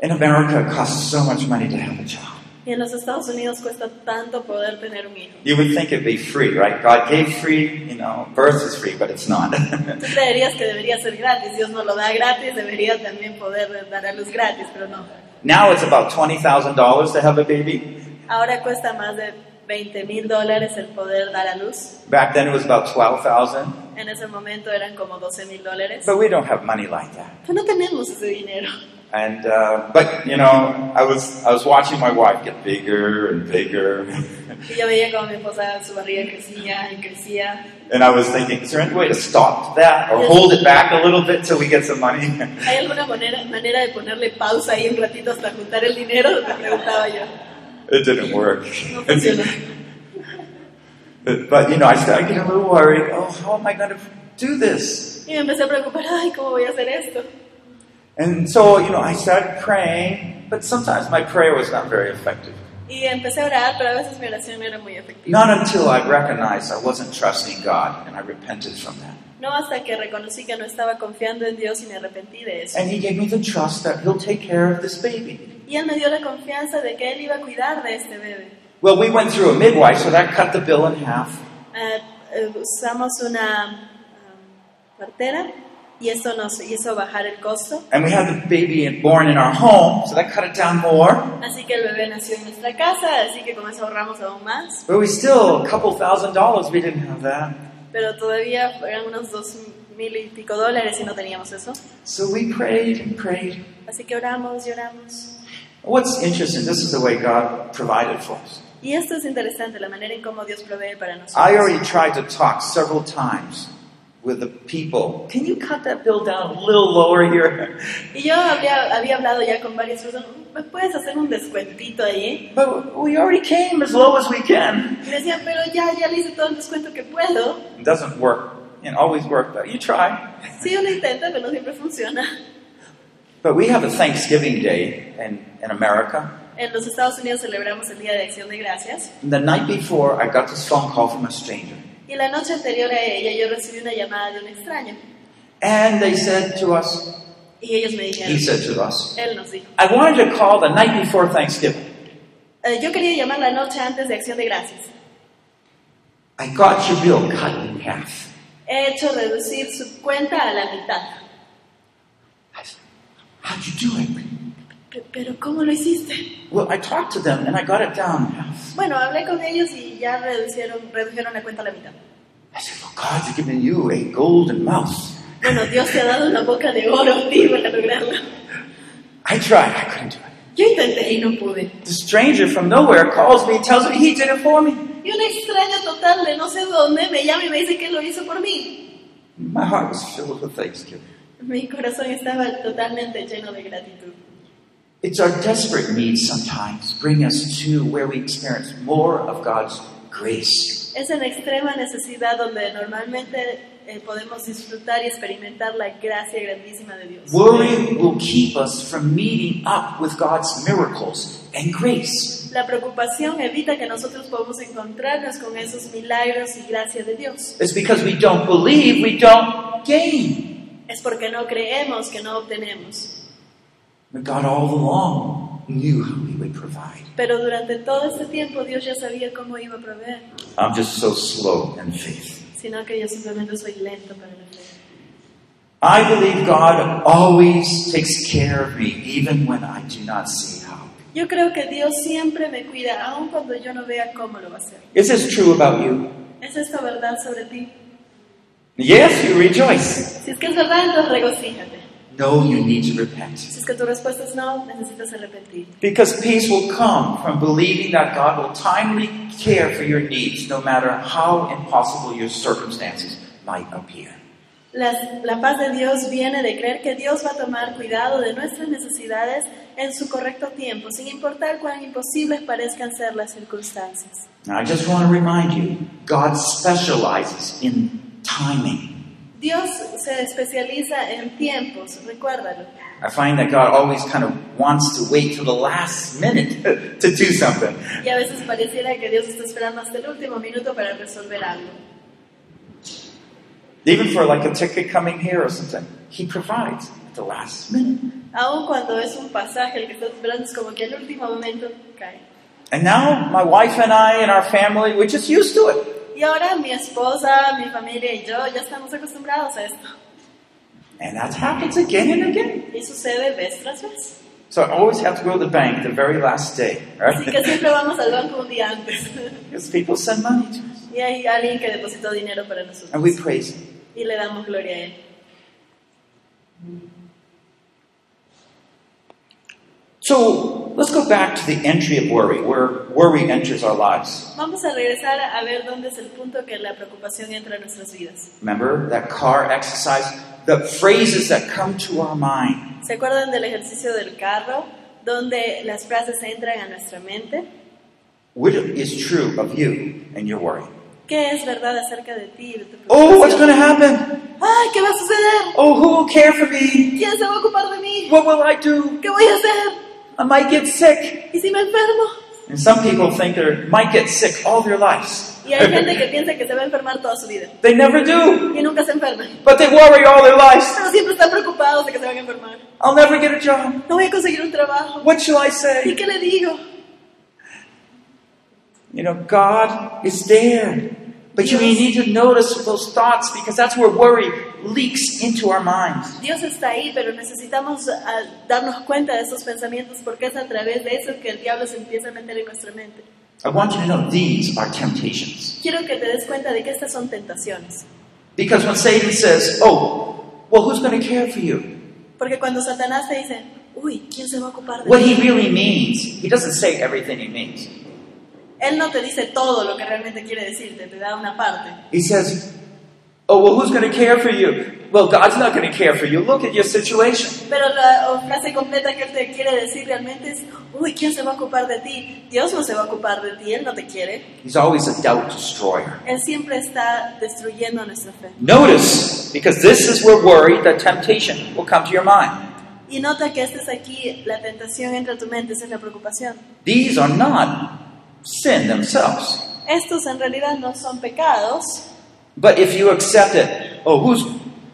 In America, it costs so much money to have a child. Y en los Estados Unidos cuesta tanto poder tener un hijo. You would think it'd be free, right? God gave free, you know, birth is free, but it's not. Tú creerías que debería ser gratis, Dios no lo da gratis, debería también poder dar a luz gratis, pero no. now it's about $20,000 to have a baby. Ahora cuesta más de 20 mil dólares el poder dar a luz. Back then it was about 12,000. En ese momento eran como 12 mil dólares. But we don't have money like that. Pero no tenemos ese dinero. And uh, but you know, I was I was watching my wife get bigger and bigger, Y yo veía como mi esposa, su barriga crecía y crecía. and I was thinking, is there any way to stop that or hold it back a little bit till we get some money? ¿Hay alguna manera, manera de ponerle pausa ahí un ratito hasta juntar el dinero? Me preguntaba yo. it didn't work. No funcionó. but, but, you know, I started getting a little worried. Oh, how am I going to do this? Y me empecé a preocupar, ay, ¿cómo voy a hacer esto? And so, you know, I started praying, but sometimes my prayer was not very effective. Y empecé a orar, pero a veces mi oración no era muy efectiva. Not until I recognized I wasn't trusting God, and I repented from that. No hasta que reconocí que no estaba confiando en Dios y me arrepentí de eso. And He gave me the trust that He'll take care of this baby. Y Él me dio la confianza de que Él iba a cuidar de este bebé. Well, we went through a midwife, so that cut the bill in half. Eh, usamos una um, partera y eso nos hizo bajar el costo. And we had the baby born in our home, so that cut it down more. Así que el bebé nació en nuestra casa, así que con eso ahorramos aún más. But we still, a couple thousand dollars, we didn't have that. Pero todavía eran unos dos mil y pico dólares y no teníamos eso. So we prayed and prayed. Así que oramos y oramos. What's interesting, this is the way God provided for us. Y esto es interesante, la manera en cómo Dios provee para nosotros. I already tried to talk several times with the people. Can you cut that bill down a little lower here? Y yo había, había hablado ya con varias personas, ¿me puedes hacer un descuentito ahí? But we already came as low as we can. Y me pero ya, ya le hice todo el descuento que puedo. It doesn't work. It always works, but you try. Sí, uno intenta, pero no siempre funciona. But we have a Thanksgiving Day in, in America. En los Estados Unidos celebramos el Día de Acción de Gracias. And the night before, I got this phone call from a stranger. Y la noche anterior a ella yo recibí una llamada de un extraño. And they said to us, Y ellos me dijeron, he said to us, él nos dijo, I wanted to call the night before Thanksgiving. "Eh, yo quería llamar la noche antes de Acción de Gracias. I got your bill cut in half. He hecho reducir su cuenta a la mitad. I said, How'd you do it? "Pe- Pero ¿cómo lo hiciste? Well, I talked to them and I got it down. Bueno, hablé con ellos y ya reducieron, redujeron la cuenta a la mitad. I said, Well, God's given you a golden mouse. Bueno, Dios te ha dado una boca de oro a ti para lograrlo. I tried, I couldn't do it. Yo intenté y no pude. The stranger from nowhere calls me, tells me he did it for me. Y un extraño total de no sé dónde me llama y me dice que lo hizo por mí. My heart was filled with thanksgiving. Mi corazón estaba totalmente lleno de gratitud. It's our desperate needs sometimes bring us to where we experience more of God's grace. Es en extrema necesidad donde normalmente eh, podemos disfrutar y experimentar la gracia grandísima de Dios. Worry will keep us from meeting up with God's miracles and grace. La preocupación evita que nosotros podamos encontrarnos con esos milagros y gracia de Dios. It's because we don't believe, we don't gain. Es porque no creemos que no obtenemos. But God all along knew how He would provide. Pero durante todo este tiempo Dios ya sabía cómo iba a proveer, I'm just so slow in faith. sino que yo simplemente soy lento para la fe. I believe God always takes care of me, even when I do not see how. Yo creo que Dios siempre me cuida, aun cuando yo no vea cómo lo va a hacer. Is this true about you? ¿Es esta verdad sobre ti? Yes, you rejoice. Si es que es verdad, entonces regocíjate. No, you need to repent. Si es que tu respuesta es no, necesitas arrepentir. Because peace will come from believing that God will timely care for your needs, no matter how impossible your circumstances might appear. Las- la paz de Dios viene de creer que Dios va a tomar cuidado de nuestras necesidades en su correcto tiempo, sin importar cuán imposibles parezcan ser las circunstancias. Now, I just want to remind you God specializes in timing. Dios se especializa en tiempos, recuérdalo. I find that God always kind of wants to wait till the last minute to do something. Y a veces pareciera que Dios está esperando hasta el último minuto para resolver algo. Even for like a ticket coming here or something, He provides at the last minute. Aun cuando es un pasaje el que estás esperando, es como que al último momento cae. And now my wife and I and our family, we're just used to it. Y ahora mi esposa, mi familia y yo ya estamos acostumbrados a esto. And that happens again and again. Y sucede vez tras vez. So I always have to go to the bank the very last day, Así que right? siempre vamos al banco un día antes. because people send money to us. Y hay alguien que depositó dinero para nosotros. And we praise Him. Y le damos gloria a Él. So let's go back to the entry of worry, where worry enters our lives. Vamos a regresar a ver dónde es el punto que la preocupación entra en nuestras vidas. Remember that car exercise? The phrases that come to our mind. ¿Se acuerdan del ejercicio del carro? Donde las frases entran a nuestra mente. What is true of you and your worry? ¿Qué es verdad acerca de ti y de tu Oh, what's going to happen? ¡Ay, qué va a suceder! Oh, who will care for me? ¿Quién se va a ocupar de mí? What will I do? ¿Qué voy a hacer? I might get sick. ¿Y si me enfermo? And some people think they might get sick all their lives. Y hay gente que piensa que se va a enfermar toda su vida. they never do, Y nunca se enferman. but they worry all their lives. Pero siempre están preocupados de que se van a enfermar. I'll never get a job. No voy a conseguir un trabajo. What shall I say? ¿Y qué le digo? You know, God is there. But you need to notice those thoughts because that's where worry leaks into our minds. Dios está ahí, pero necesitamos ah, darnos cuenta de esos pensamientos porque es a través de eso que el diablo se empieza a meter en nuestra mente. I want you to know these are temptations. Quiero que te des cuenta de que estas son tentaciones. Because when Satan says, Oh, well, who's going to care for you? Porque cuando Satanás te dice, uy, ¿quién se va a ocupar de What he really means, he doesn't say everything he means. Él no te dice todo lo que realmente quiere decirte, te da una parte. He says, Oh, well, who's going to care for you? Well, God's not going to care for you. Look at your situation. Pero la o frase completa que él te quiere decir realmente es, uy, ¿quién se va a ocupar de ti? Dios no se va a ocupar de ti, Él no te quiere. He's always a doubt destroyer. Él siempre está destruyendo nuestra fe. Notice, because this is where worry, the temptation, will come to your mind. Y nota que esta es aquí, la tentación entra a tu mente, esa es la preocupación. These are not sin themselves. Estos en realidad no son pecados, But if you accept it, oh, who's,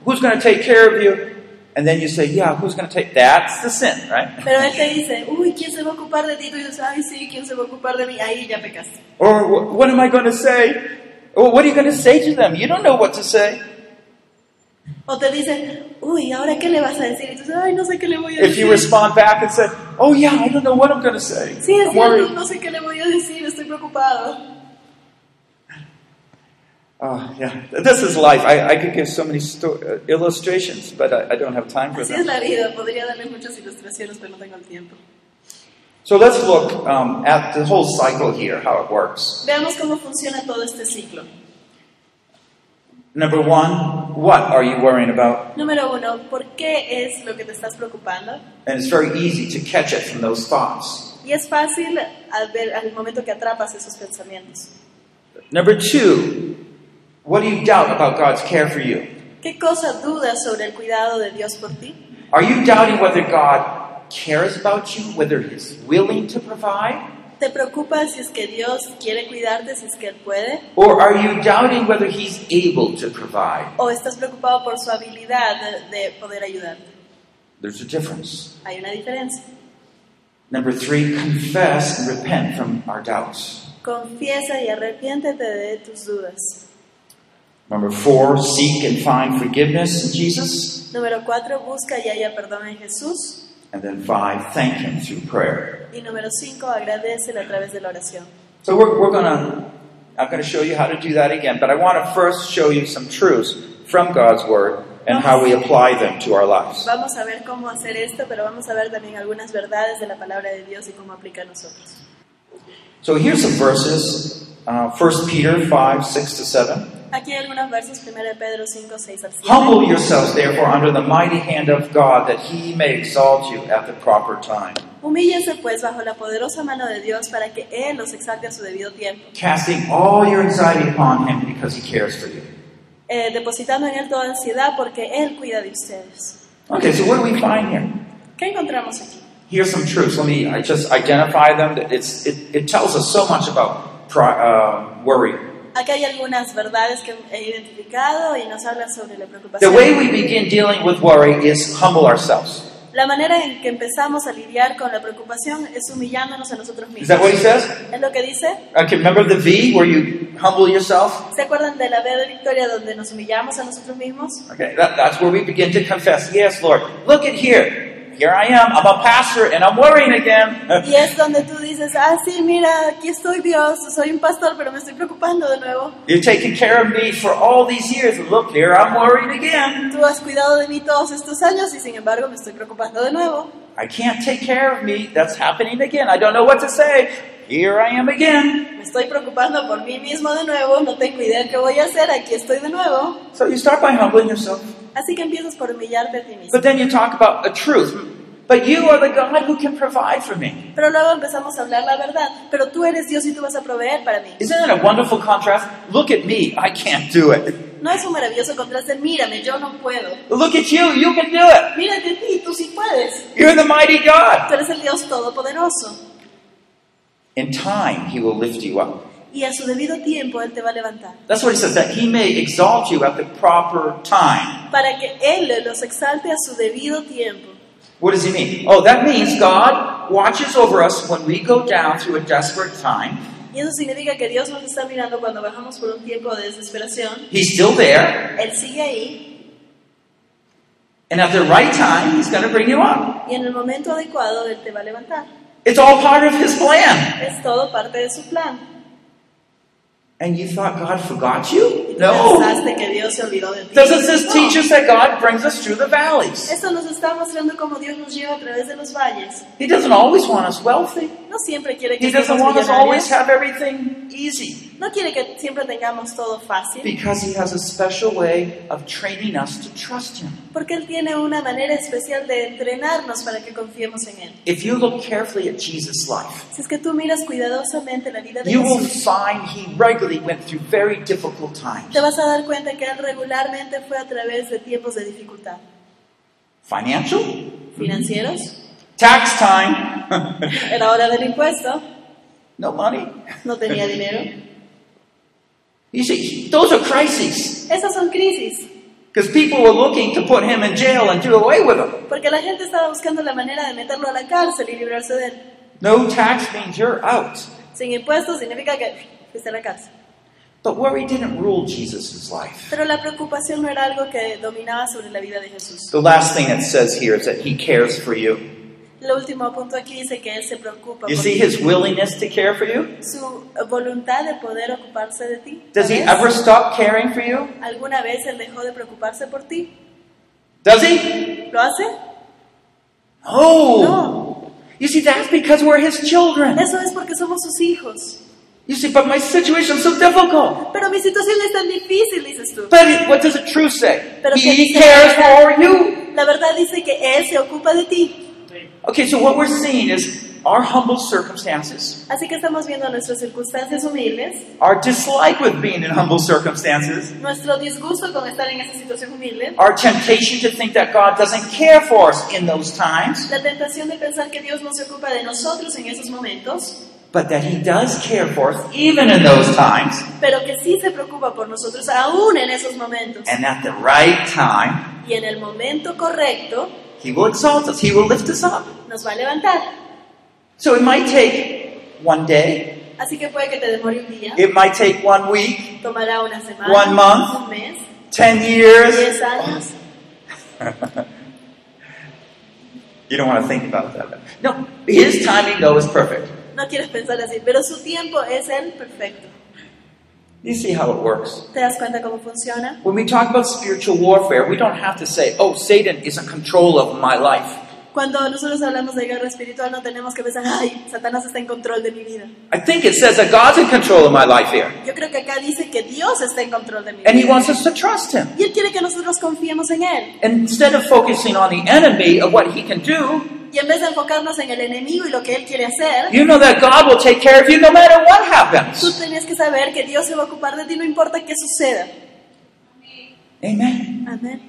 who's going to take care of you? And then you say, yeah, who's going to take, that's the sin, right? pero Él te dice, uy, ¿quién se va a ocupar de ti? Tú dices, ay, sí, ¿quién se va a ocupar de mí? Ahí ya pecaste. Or what am I going to say? Or what are you going to say to them? You don't know what to say. O te dicen, uy, ¿ahora qué le vas a decir? Y tú dices, ay, no sé qué le voy a If you respond back and say, oh yeah, I don't know what I'm going to say. Sí, es I'm cierto, worried. no sé qué le voy a decir, estoy preocupado. Oh, yeah. This is life. I, I could give so many sto- uh, illustrations, but I, I don't have time for Así es them. la vida, podría darle muchas ilustraciones, pero no tengo el tiempo. So let's look um, at the whole cycle here, how it works. Veamos cómo funciona todo este ciclo. Number one, what are you worrying about? Número uno, ¿por qué es lo que te estás preocupando? And it's very easy to catch it from those thoughts. Y es fácil al, ver, al momento que atrapas esos pensamientos. Number two, what do you doubt about God's care for you? ¿Qué cosa dudas sobre el cuidado de Dios por ti? Are you doubting whether God cares about you, whether He's willing to provide? ¿Te preocupa si es que Dios quiere cuidarte, si es que Él puede? Or are you doubting whether He's able to provide? ¿O estás preocupado por su habilidad de, de poder ayudarte? There's a difference. Hay una diferencia. Number three, confess and repent from our doubts. Confiesa y arrepiéntete de tus dudas. Number four, seek and find forgiveness in Jesus. Número cuatro, busca y haya perdón en Jesús. And then five, thank Him through prayer. Y número cinco, agradecele a través de la oración. So we're, we're gonna, I'm gonna show you how to do that again, but I want to first show you some truths from God's Word and how we apply them to our lives. Vamos a ver cómo hacer esto, pero vamos a ver también algunas verdades de la palabra de Dios y cómo aplica a nosotros. So here's some verses, uh, 1 Peter 5, 6 to 7. Aquí hay algunos versos, 1 de Pedro 5, 6 al 7. Humble yourselves, therefore, under the mighty hand of God, that he may exalt you at the proper time, Humíllense pues bajo la poderosa mano de Dios para que Él los exalte a su debido tiempo, casting all your anxiety upon him because he cares for you. eh, depositando en Él toda ansiedad porque Él cuida de ustedes. Okay, so what do we find here? ¿Qué encontramos aquí? Here's some truths. Let me I just identify them. It's, it, it tells us so much about pri- uh, worry. Aquí hay algunas verdades que he identificado y nos hablan sobre la The preocupación. way we begin dealing with worry is humble ourselves. La manera en que empezamos a lidiar con la preocupación es humillándonos a nosotros Is that mismos. what he says? ¿Es lo que dice? Okay, remember the V where you humble yourself? ¿Se acuerdan de la B de Victoria donde nos humillamos a nosotros mismos? Okay, that, that's where we begin to confess. Yes, Lord, look at here. Here I am. I'm a pastor and I'm worrying again. Y es donde tú dices, ah, sí, mira, aquí estoy Dios, soy un pastor, pero me estoy preocupando de nuevo. You've taken care of me for all these years. Look, here I'm worrying again. Tú has cuidado de mí todos estos años y sin embargo me estoy preocupando de nuevo. I can't take care of me. That's happening again. I don't know what to say. Here I am again. Me estoy preocupando por mí mismo de nuevo, no tengo idea qué voy a hacer, aquí estoy de nuevo. So you start by humbling yourself. Así que empiezas por humillarte a ti mismo. But then you talk about a truth. But you are the God who can provide for me. Pero luego empezamos a hablar la verdad. Pero tú eres Dios y tú vas a proveer para mí. Isn't it a wonderful contrast? Look at me. I can't do it. No es un maravilloso contraste, mírame, yo no puedo. Look at you. You can do it. Mírate a ti, tú sí puedes. You're the mighty God. Tú eres el Dios todopoderoso. In time, he will lift you up. Y a su debido tiempo Él te va a levantar. That's what he says, that he may exalt you at the proper time. Para que Él los exalte a su debido tiempo. What does he mean? Oh, that means God watches over us when we go down through a desperate time. Y eso significa que Dios nos está mirando cuando bajamos por un tiempo de desesperación. He's still there, Él sigue ahí and at the right time, he's going to bring you up. y en el momento adecuado Él te va a levantar. It's all part of his plan. Es todo parte de su plan. And you thought God forgot you? No. pensaste que Dios se olvidó de ti. Doesn't this teach us that God brings us through the valleys? Esto nos está mostrando cómo Dios nos lleva a través de los valles. He doesn't always want us wealthy. No siempre quiere que He doesn't want us always have everything easy. No quiere que siempre tengamos todo fácil. Because he has a special way of training us to trust him. Porque Él tiene una manera especial de entrenarnos para que confiemos en Él. If you look carefully at Jesus' life, Si es que tú miras cuidadosamente la vida de you will find he regularly went through very difficult times. te vas a dar cuenta que Él regularmente fue a través de tiempos de dificultad. Financial? Financieros, Tax time? era hora del impuesto, no money. no tenía dinero. You see, those are crises. Esas son crisis, Because people were looking to put him in jail and do away with him. porque la gente estaba buscando la manera de meterlo a la cárcel y librarse de él. No tax means you're out. Sin impuestos significa que fuiste a la cárcel. But worry didn't rule Jesus' life. Pero la preocupación no era algo que dominaba sobre la vida de Jesús. The last thing it says here is that he cares for you. El último punto aquí dice que Él se preocupa You por see ti. his willingness to care for you? su voluntad de poder ocuparse de ti. Does he ever stop caring for you? ¿Alguna vez Él dejó de preocuparse por ti? Does he? ¿Lo hace? No. No. You see, that's because we're his children. Eso es porque somos sus hijos. You see, but my situation's so difficult. Pero mi situación es tan difícil, dices tú. but what does the truth say? Pero ¿qué He cares for you. La verdad dice que Él se ocupa de ti. Okay, so what we're seeing is our humble circumstances, Así que estamos viendo nuestras circunstancias humildes, our dislike with being in humble circumstances, nuestro disgusto con estar en esa situación humilde, our temptation to think that God doesn't care for us in those times, la tentación de pensar que Dios no se ocupa de nosotros en esos momentos, but that He does care for us even in those times, pero que sí se preocupa por nosotros aún en esos momentos. and at the right time, Y en el momento correcto He will exalt us, He will lift us up. nos va a levantar. So it might take one day, Así que puede que te demore un día, it might take one week, tomará una semana, One month. un mes, ten years. diez años. You don't want to think about that. No, His timing, though, is perfect. No quieres pensar así, pero su tiempo es el perfecto. You see how it works. ¿Te das cuenta cómo funciona? When we talk about spiritual warfare, we don't have to say, oh, Satan is in control of my life. Cuando nosotros hablamos de guerra espiritual no tenemos que pensar, ay, Satanás está en control de mi vida. I think it says that God's in control of my life here. Yo creo que acá dice que Dios está en control de mi And He vida. wants us to trust Him. Y Él quiere que nosotros confiemos en Él. Instead of focusing on the enemy of what He can do, Y en vez de enfocarnos en el enemigo y lo que Él quiere hacer, you know that God will take care of you no matter what tú happens. tenías que saber que Dios se va a ocupar de ti no importa qué suceda. Amen. Amén.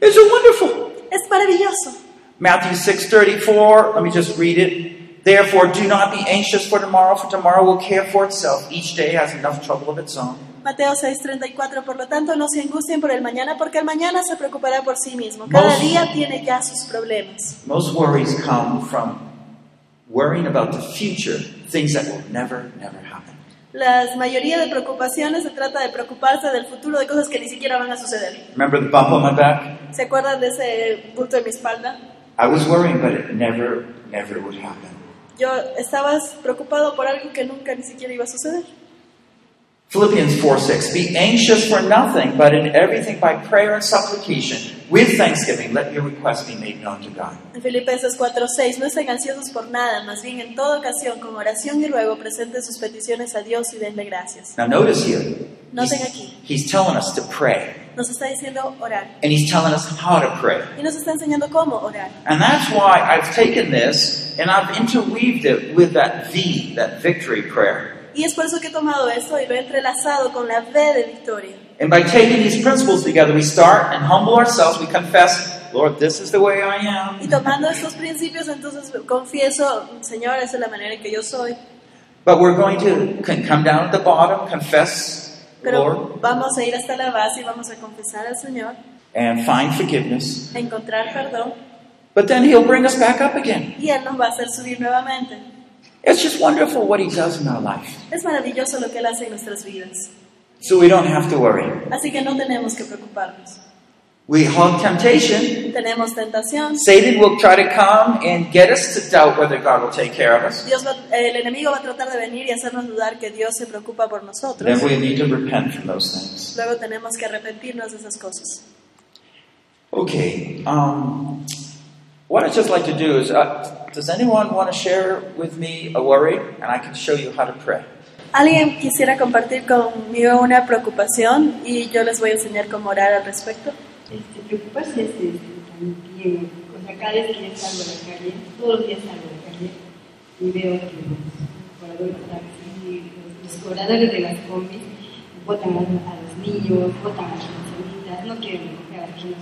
It's wonderful. Es maravilloso. Matthew 6:34, let me just read it. Therefore do not be anxious for tomorrow, for tomorrow will care for itself. Each day has enough trouble of its own. Mateo 6:34, por lo tanto no se angustien por el mañana, porque el mañana se preocupará por sí mismo. Cada Most- día tiene ya sus problemas. Most worries come from worrying about the future, things that will never, never happen. La mayoría de preocupaciones se trata de preocuparse del futuro, de cosas que ni siquiera van a suceder. Remember the bump on my back? ¿Se acuerdan de ese bulto en mi espalda? I was worrying, but it never, never would happen. Yo estaba preocupado por algo que nunca ni siquiera iba a suceder. Philippians 4 6. Be anxious for nothing, but in everything by prayer and supplication, with thanksgiving, let your requests be made known to God. En Filipenses 4:6, no estén ansiosos por nada, más bien en toda ocasión, con oración y ruego, presenten sus peticiones a Dios y denle gracias. Now, notice here, Noten he's, aquí, he's telling us to pray, nos está diciendo orar and he's telling us how to pray. y nos está enseñando cómo orar. And that's why I've taken this and I've interweaved it with that V, that victory prayer. Y es por eso que he tomado esto y lo he entrelazado con la V de victoria. And by taking these principles together, we start and humble ourselves. We confess, Lord, this is the way I am. Y tomando estos principios, entonces confieso, Señor, esa es la manera en que yo soy. But we're going to come down at the bottom, confess, Pero Lord, vamos a ir hasta la base y vamos a confesar al Señor, and find forgiveness. encontrar perdón, But then He'll bring us back up again. y Él nos va a hacer subir nuevamente. It's just wonderful what He does in our life. Es maravilloso lo que Él hace en nuestras vidas. So we don't have to worry. Así que no tenemos que preocuparnos. We have temptation. Tenemos tentación. Satan will try to come and get us to doubt whether God will take care of us. Dios va- el enemigo va a tratar de venir y hacernos dudar que Dios se preocupa por nosotros. Then we need to repent from those things. Luego tenemos que arrepentirnos de esas cosas. Okay. Um, what I'd just like to do is, uh, does anyone want to share with me a worry, and I can show you how to pray? ¿Alguien quisiera compartir conmigo una preocupación y yo les voy a enseñar cómo orar al respecto? Este, preocuparse es este, también, o sea, cada vez que salgo a la calle, todos los días salgo a la calle y veo que los cobradores de los, los cobradores de las combis botan a, a los niños, botan a las ancianitas, no quieren recoger a las personas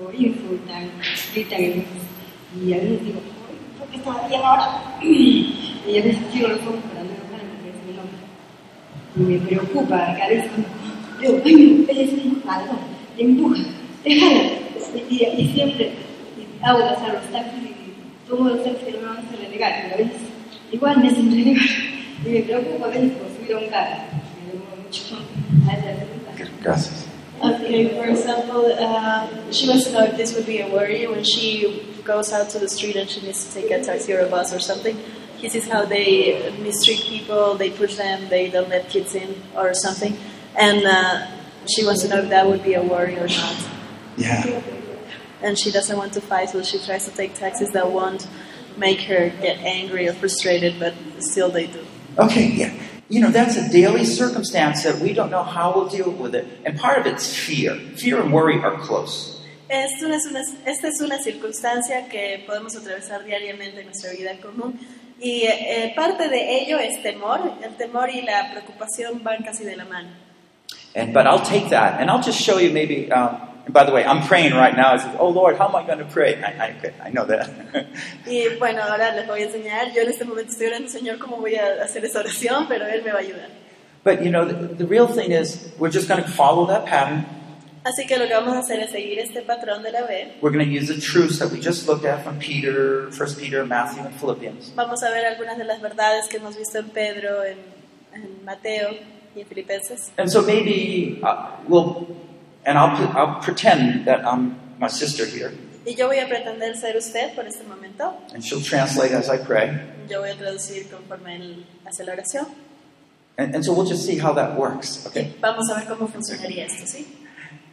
con insultan, gritan y, a veces digo, "Uy, ¿por qué estaba bien ahora? y a veces cierro los ojos para no enojarme porque es mi nombre. Y me preocupa cada vez cuando veo, ay, es un malvado, te empuja. Y, y, y siempre y hago pasar los taxis y tomo los taxis que no me van a hacer renegar, pero a veces igual me hacen renegar. Y me preocupa a veces por subir a un carro. Me demoro mucho a esa. Gracias. Okay, for example, uh, she wants to know if this would be a worry when she goes out to the street and she needs to take a taxi or a bus or something. He sees how they mistreat people, they push them, they don't let kids in or something. And uh, she wants to know if that would be a worry or not. Yeah. And she doesn't want to fight, so she tries to take taxis that won't make her get angry or frustrated, but still they do. Okay, yeah. you know, that's a daily circumstance that we don't know how we'll deal with it. And part of it's fear. Fear and worry are close. Es una- es una- esta es una circunstancia que podemos atravesar diariamente en nuestra vida común y eh, parte de ello es temor. El temor y la preocupación van casi de la mano. And but I'll take that, and I'll just show you maybe. Um, by the way, I'm praying right now. I said, "Oh Lord, how am I going to pray?" I, I, I know that. Y bueno, ahora les voy a enseñar. Yo en este momento estoy orando, Señor, cómo voy a hacer esa oración, pero Él me va a ayudar. but you know, the, the real thing is, we're just going to follow that pattern. Así que lo que vamos a hacer es seguir este patrón de la B. We're going to use the truths that we just looked at from Peter, First Peter, Matthew, and Philippians. Vamos a ver algunas de las verdades que hemos visto en Pedro, en, en Mateo y en Filipenses. And so maybe uh, we'll, and I'll, I'll pretend that I'm my sister here, Y yo voy a pretender ser usted por este momento. and she'll translate as I pray. Yo voy a traducir conforme él hace la oración. And, and so we'll just see how that works, okay? Vamos a ver cómo funcionaría esto, ¿sí?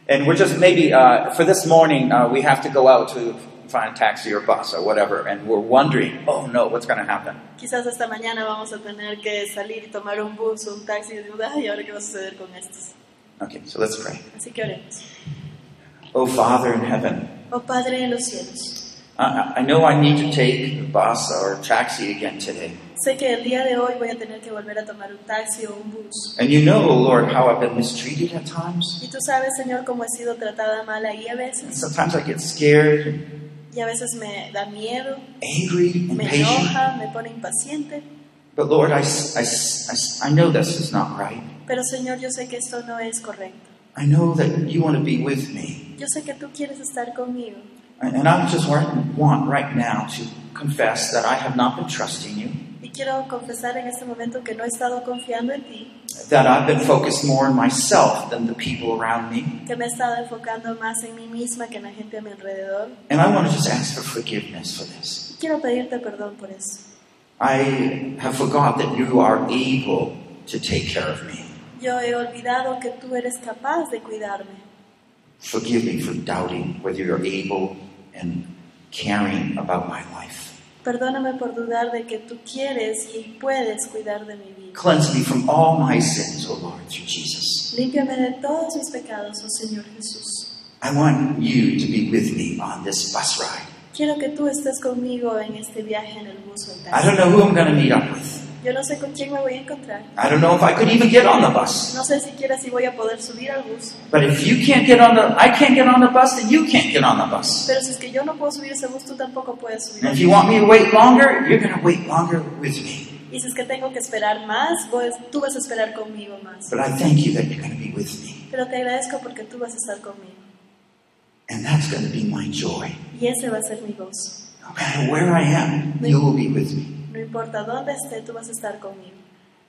And we're just maybe, uh, for this morning, uh, we have to go out to find a taxi or bus or whatever, and we're wondering, oh no, what's going to happen? Quizás esta mañana vamos a tener que salir y tomar un bus un taxi y ay, ¿ahora qué va a suceder con estos? Okay, so let's pray. Así que oremos. Oh Father in heaven, Oh Padre de los cielos, I, I know I need to take a bus or a taxi again today. sé que el día de hoy voy a tener que volver a tomar un taxi o un bus. And you know, oh, Lord, how I've been mistreated at times. Y tú sabes, Señor, cómo he sido tratada mal ahí a And veces. sometimes I get scared, Y a veces me da miedo, angry, me impatient. enoja, me pone impaciente. But Lord, I, I I I know this is not right. Pero Señor, yo sé que esto no es correcto. I know that you want to be with me. Yo sé que tú quieres estar conmigo. And I just want want right now to confess that I have not been trusting you, Y quiero confesar en este momento que no he estado confiando en ti, that I've been focused more on myself than the people around me. que me he estado enfocando más en mí misma que en la gente a mi alrededor. And I want to just ask for forgiveness for this. Quiero pedirte perdón por eso. I have forgot that you are able to take care of me. Yo he olvidado que tú eres capaz de cuidarme. Forgive me for doubting whether you're able and caring about my life. Perdóname por dudar de que tú quieres y puedes cuidar de mi vida. Cleanse me from all my sins, O Lord, through Jesus. Límpiame de todos mis pecados, oh Señor Jesús. I want you to be with me on this bus ride. Quiero que tú estés conmigo en este viaje en el bus I don't know who I'm going to meet up with. Yo no sé con quién me voy a encontrar. I don't know if I could even get on the bus. No sé siquiera si voy a poder subir al bus. But if you can't get on the, I can't get on the bus, then you can't get on the bus. Pero si es que yo no puedo subir ese bus, tú tampoco puedes subir And if you want me to wait longer, you're going to wait longer with me. Y si es que tengo que esperar más, pues, tú vas a esperar conmigo más. But I thank you that you're going to be with me. Pero te agradezco porque tú vas a estar conmigo. And that's going to be my joy. Y ese va a ser mi gozo. No matter where I am, you will be with me. No importa dónde esté, tú vas a estar conmigo.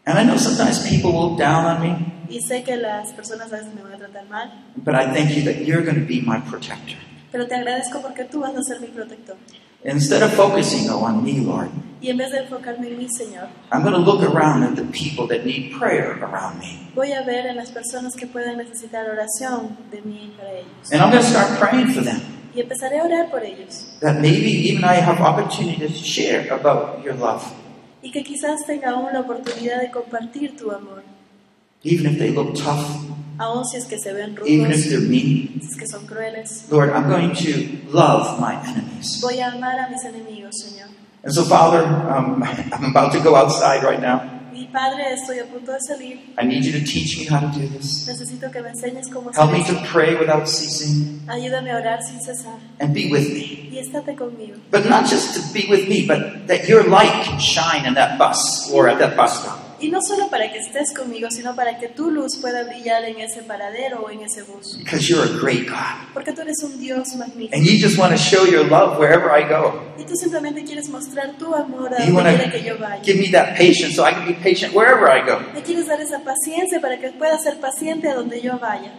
And I know sometimes people will look down on me, Y sé que las personas a veces me van a tratar mal, but I thank you that you're going to be my protector. pero te agradezco porque tú vas a ser mi protector. Instead of focusing on me, Lord, Y en vez de enfocarme en mí, Señor, I'm going to look around at the people that need prayer around me. voy a ver en las personas que pueden necesitar oración de mí para ellos. And I'm going to start praying for them. Y empezaré a orar por ellos. That maybe even I have opportunity to share about your love, Y que quizás tenga aún la oportunidad de compartir tu amor, even if they look tough, aún si es que se ven even if they're mean. si es que son crueles. Lord, I'm going to love my enemies. Voy a amar a mis enemigos, Señor. And so, Father, um, I'm about to go outside right now. Padre, estoy a punto de salir. I need you to teach me how to do this. Necesito que me enseñes cómo Help me to pray without ceasing Ayúdame a orar sin cesar. and be with me. Y estate conmigo. But not just to be with me, but that your light can shine in that bus or at that bus stop. Y no solo para que estés conmigo, sino para que tu luz pueda brillar en ese paradero o en ese bus. Because you're a great God. Porque tú eres un Dios magnífico. And you just want to show your love wherever I go. Y tú simplemente quieres mostrar tu amor a donde quiera que yo vaya. give me that patience so I can be patient wherever I go. Me quieres dar esa paciencia para que pueda ser paciente a donde yo vaya.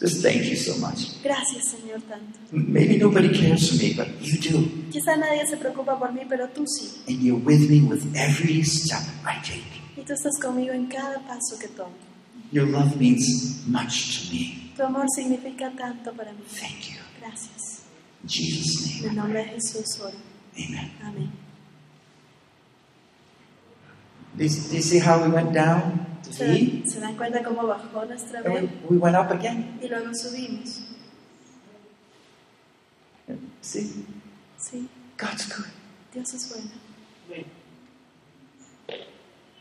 Just thank you so much. Gracias, Señor, tanto. Maybe nobody cares for me, but you do. Quizá nadie se preocupa por mí, pero tú sí. And you're with me with every step I take. Y tú estás conmigo en cada paso que tomo. Your love means much to me. Tu amor significa tanto para mí. Thank you. Gracias. In Jesus' En el nombre de Jesús oro. Amen. Amén. Do you, see how we went down? to ¿Se dan, se dan cuenta cómo bajó nuestra and we, vez? we went up again. Y luego subimos. Sí, God's good. Dios es bueno.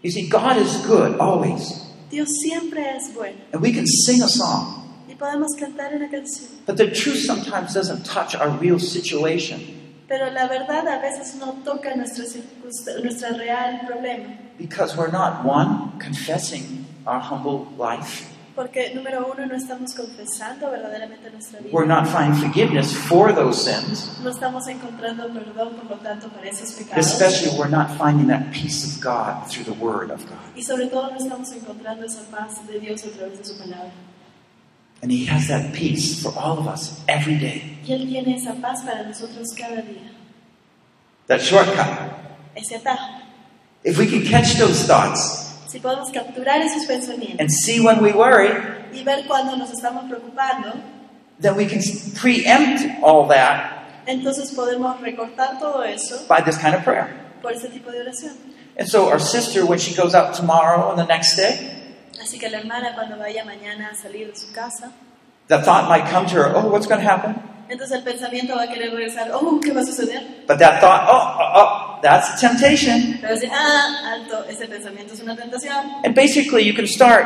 You see, God is good always. Dios siempre es bueno. And we can sing a song. Y podemos cantar una canción. But the truth sometimes doesn't touch our real situation Pero la verdad a veces no toca nuestra, circunsta- nuestra real problema. because we're not, one, confessing our humble life. Porque, número uno, no estamos confesando verdaderamente nuestra vida. We're not finding forgiveness for those sins. No estamos encontrando perdón, por lo tanto, para esos pecados. Especially, we're not finding that peace of God through the Word of God. Y sobre todo, no estamos encontrando esa paz de Dios a través de su palabra. And He has that peace for all of us every day. Y Él tiene esa paz para nosotros cada día. That shortcut. Ese atajo. If we can catch those thoughts Si podemos capturar esos pensamientos and see when we worry, y ver cuando nos estamos preocupando, then we can preempt all that entonces podemos recortar todo eso by this kind of prayer. por este tipo de oración. And so, our sister, when she goes out tomorrow and the next day, Así que la hermana cuando vaya mañana a salir de su casa, the thought might come to her, oh, what's going to happen? entonces el pensamiento va a querer regresar, oh, ¿qué va a suceder? But that thought, oh, oh, oh that's a temptation. Ah, alto, ese pensamiento es una tentación. And basically, you can start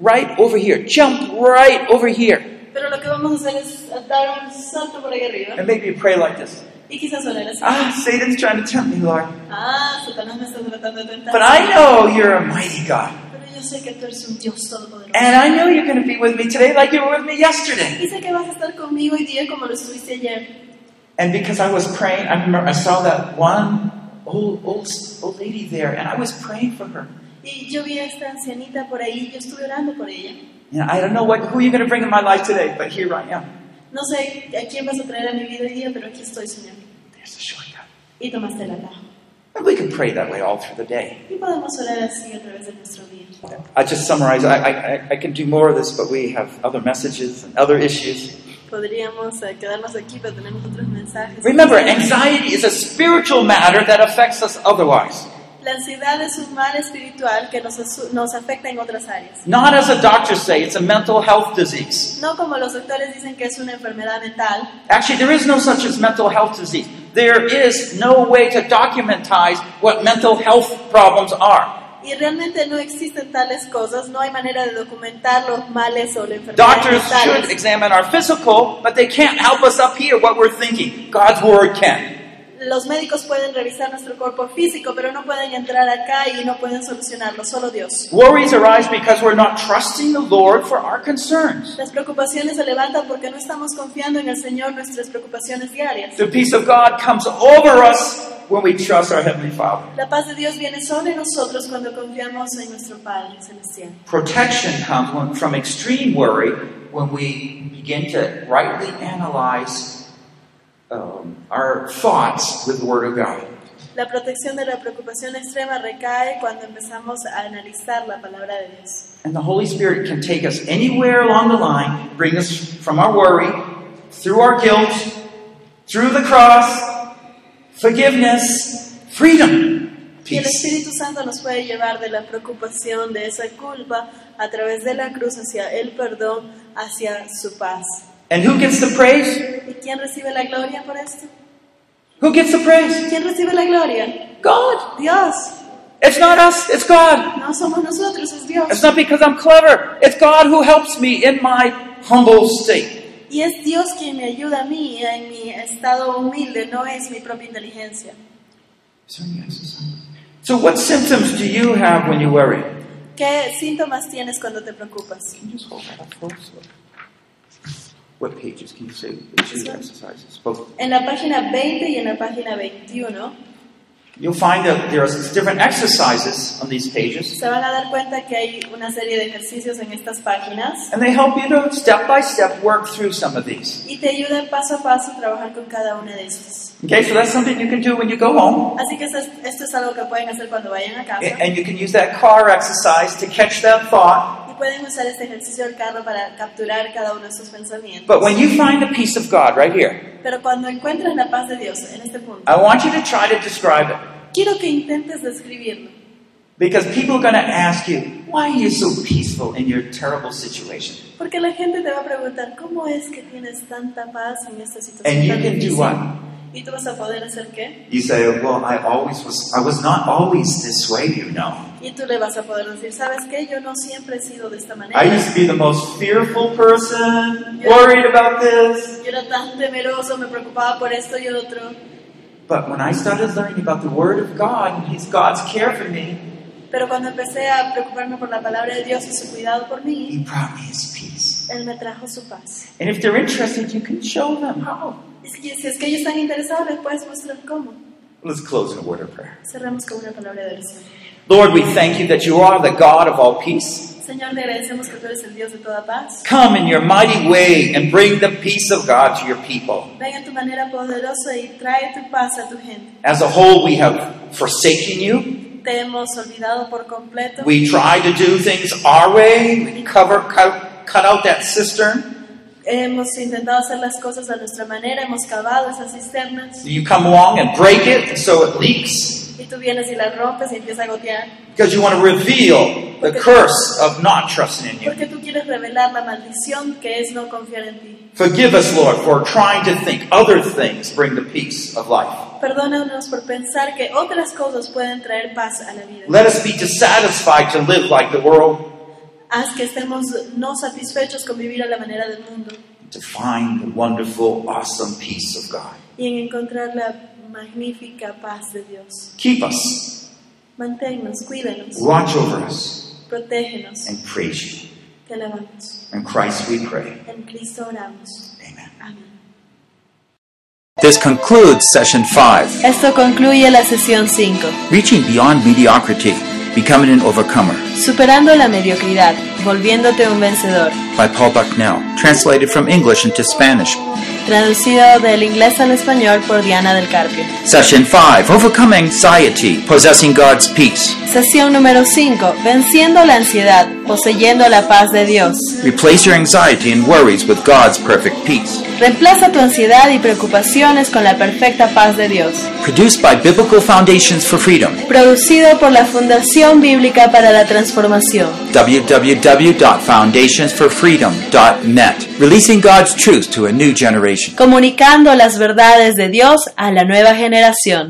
right over here, jump right over here. Pero lo que vamos a hacer es dar un salto por ahí arriba And maybe you pray like this y quizás orar así. Ah, Satan's trying to tempt me, Lord. Ah, Satanás me está tratando de tentar. But I know you're a mighty God. Pero yo sé que tú eres un Dios todopoderoso. And I know you're going to be with me today like you were with me yesterday. Y sé que vas a estar conmigo hoy día como lo estuviste ayer. And because I was praying, I remember I saw that one old, old, old lady there, and I was praying for her. Y yo vi a esta ancianita por ahí, yo estuve orando por ella. You know, I don't know what, who you're going to bring in my life today, but here I am. No sé a quién vas a traer a mi vida hoy día, pero aquí estoy, Señor. There's a shortcut. Y tomaste el atajo. And we can pray that way all through the day. Y podemos orar así a través de nuestro día. I just summarize. I, I, I can do more of this, but we have other messages and other issues. Podríamos eh, quedarnos aquí, pero tenemos otros mensajes. Remember, anxiety is a spiritual matter that affects us otherwise. La ansiedad es un mal espiritual que nos, nos afecta en otras áreas. Not as the doctors say, it's a mental health disease. No como los doctores dicen que es una enfermedad mental. Actually, there is no such as mental health disease. There is no way to documentize what mental health problems are. Y realmente no existen tales cosas, no hay manera de documentar los males o las enfermedades Doctors should mentales. examine our physical, but they can't help us up here what we're thinking. God's word can. Los médicos pueden revisar nuestro cuerpo físico, pero no pueden entrar acá y no pueden solucionarlo, solo Dios. Worries arise because we're not trusting the Lord for our concerns. Las preocupaciones se levantan porque no estamos confiando en el Señor nuestras preocupaciones diarias. The peace of God comes over us when we trust our Heavenly Father. La paz de Dios viene sobre nosotros cuando confiamos en nuestro Padre Celestial. Protection comes from extreme worry when we begin to rightly analyze um, our thoughts with the Word of God. La protección de la preocupación extrema recae cuando empezamos a analizar la palabra de Dios. And the Holy Spirit can take us anywhere along the line, bring us from our worry, through our guilt, through the cross, forgiveness, freedom, Y el. Espíritu Santo nos puede llevar de la preocupación, de esa culpa, a través de la cruz hacia el perdón, hacia su paz. And who gets the praise? ¿Y quién recibe la gloria por esto? Who gets the praise? ¿Quién recibe la gloria? God. Dios. It's not us, it's God. No somos nosotros, es Dios. It's not because I'm clever. It's God who helps me in my humble state. Y es Dios quien me ayuda a mí en mi estado humilde, no es mi propia inteligencia. So, what symptoms do you have when you worry? ¿Qué síntomas tienes cuando te preocupas? Can you just hold that up close? What pages can you say? Pages exercises. Both. En la página 20 y en la página 21 You'll find that there are different exercises on these pages, se van a dar cuenta que hay una serie de ejercicios en estas páginas and they help you to step by step work through some of these. y te ayudan paso a paso a trabajar con cada una de estas. Okay, so that's something you can do when you go home, Así que esto es, esto es algo que pueden hacer cuando vayan a casa and you can use that car exercise to catch that thought. Pueden usar este ejercicio del carro para capturar cada uno de estos pensamientos. But when you find the peace of God right here, Pero cuando encuentres la paz de Dios en este punto, I want you to try to describe it. quiero que intentes describirlo. Because people are going to ask you, why are you so peaceful in your terrible situation? Porque la gente te va a preguntar, ¿cómo es que tienes tanta paz en esta situación And you can do what? ¿Y tú vas a poder hacer qué? You say, well, I always was, I was not always this way, you know. Y tú le vas a poder decir, ¿sabes qué? Yo no siempre he sido de esta manera. I used to be the most fearful person, worried about this. Yo era tan temeroso, me preocupaba por esto y otro. But when I started learning about the Word of God and His God's care for me, Pero cuando empecé a preocuparme por la palabra de Dios y su cuidado por He mí, brought me His peace. Él me trajo su paz. And if they're interested, you can show them how. Si, si es que ellos están interesados, les puedes mostrar cómo. Let's close in a word of prayer. Cerramos con una palabra de oración. Lord, we thank you that you are the God of all peace. Señor, te agradecemos que tú eres el Dios de toda paz. Come in your mighty way and bring the peace of God to your people. Ven en tu manera poderosa y trae tu paz a tu gente. As a whole, we have forsaken you. Te hemos olvidado por completo. We try to do things our way. We cover, cut, cut out that cistern. Hemos intentado hacer las cosas a nuestra manera, hemos cavado esas cisternas You come along and break it, and so it leaks. y tú vienes y las rompes y empieza a gotear. Because you want to reveal the curse of not trusting in you. Porque tú quieres revelar la maldición que es no confiar en ti. Forgive us, Lord, for trying to think other things bring the peace of life. Perdónanos por pensar que otras cosas pueden traer paz a la vida. Let us be dissatisfied to live like the world, Haz que estemos no satisfechos con vivir a la manera del mundo to find the wonderful, awesome peace of God. y en encontrar la magnífica paz de Dios. Keep us, Manténnos, cuídanos, watch over us, protégenos, and praise you. te alabamos. In Christ we pray. En Cristo oramos. Amen. Amén. This concludes session 5 Esto concluye la sesión 5. Reaching Beyond Mediocrity, Becoming an Overcomer Superando la mediocridad, volviéndote un vencedor. by Paul Bucknell, translated from English into Spanish. Traducido del inglés al español por Diana del Carpio. Session 5 Overcoming Anxiety, Possessing God's Peace. Sesión número 5. Venciendo la ansiedad, poseyendo la paz de Dios. Replace your anxiety and worries with God's perfect peace. Reemplaza tu ansiedad y preocupaciones con la perfecta paz de Dios. Produced by Biblical Foundations for Freedom. Producido por la Fundación Bíblica para la Transformación. www.foundationsforfreedom.net. Releasing God's truth to a new generation. Comunicando las verdades de Dios a la nueva generación.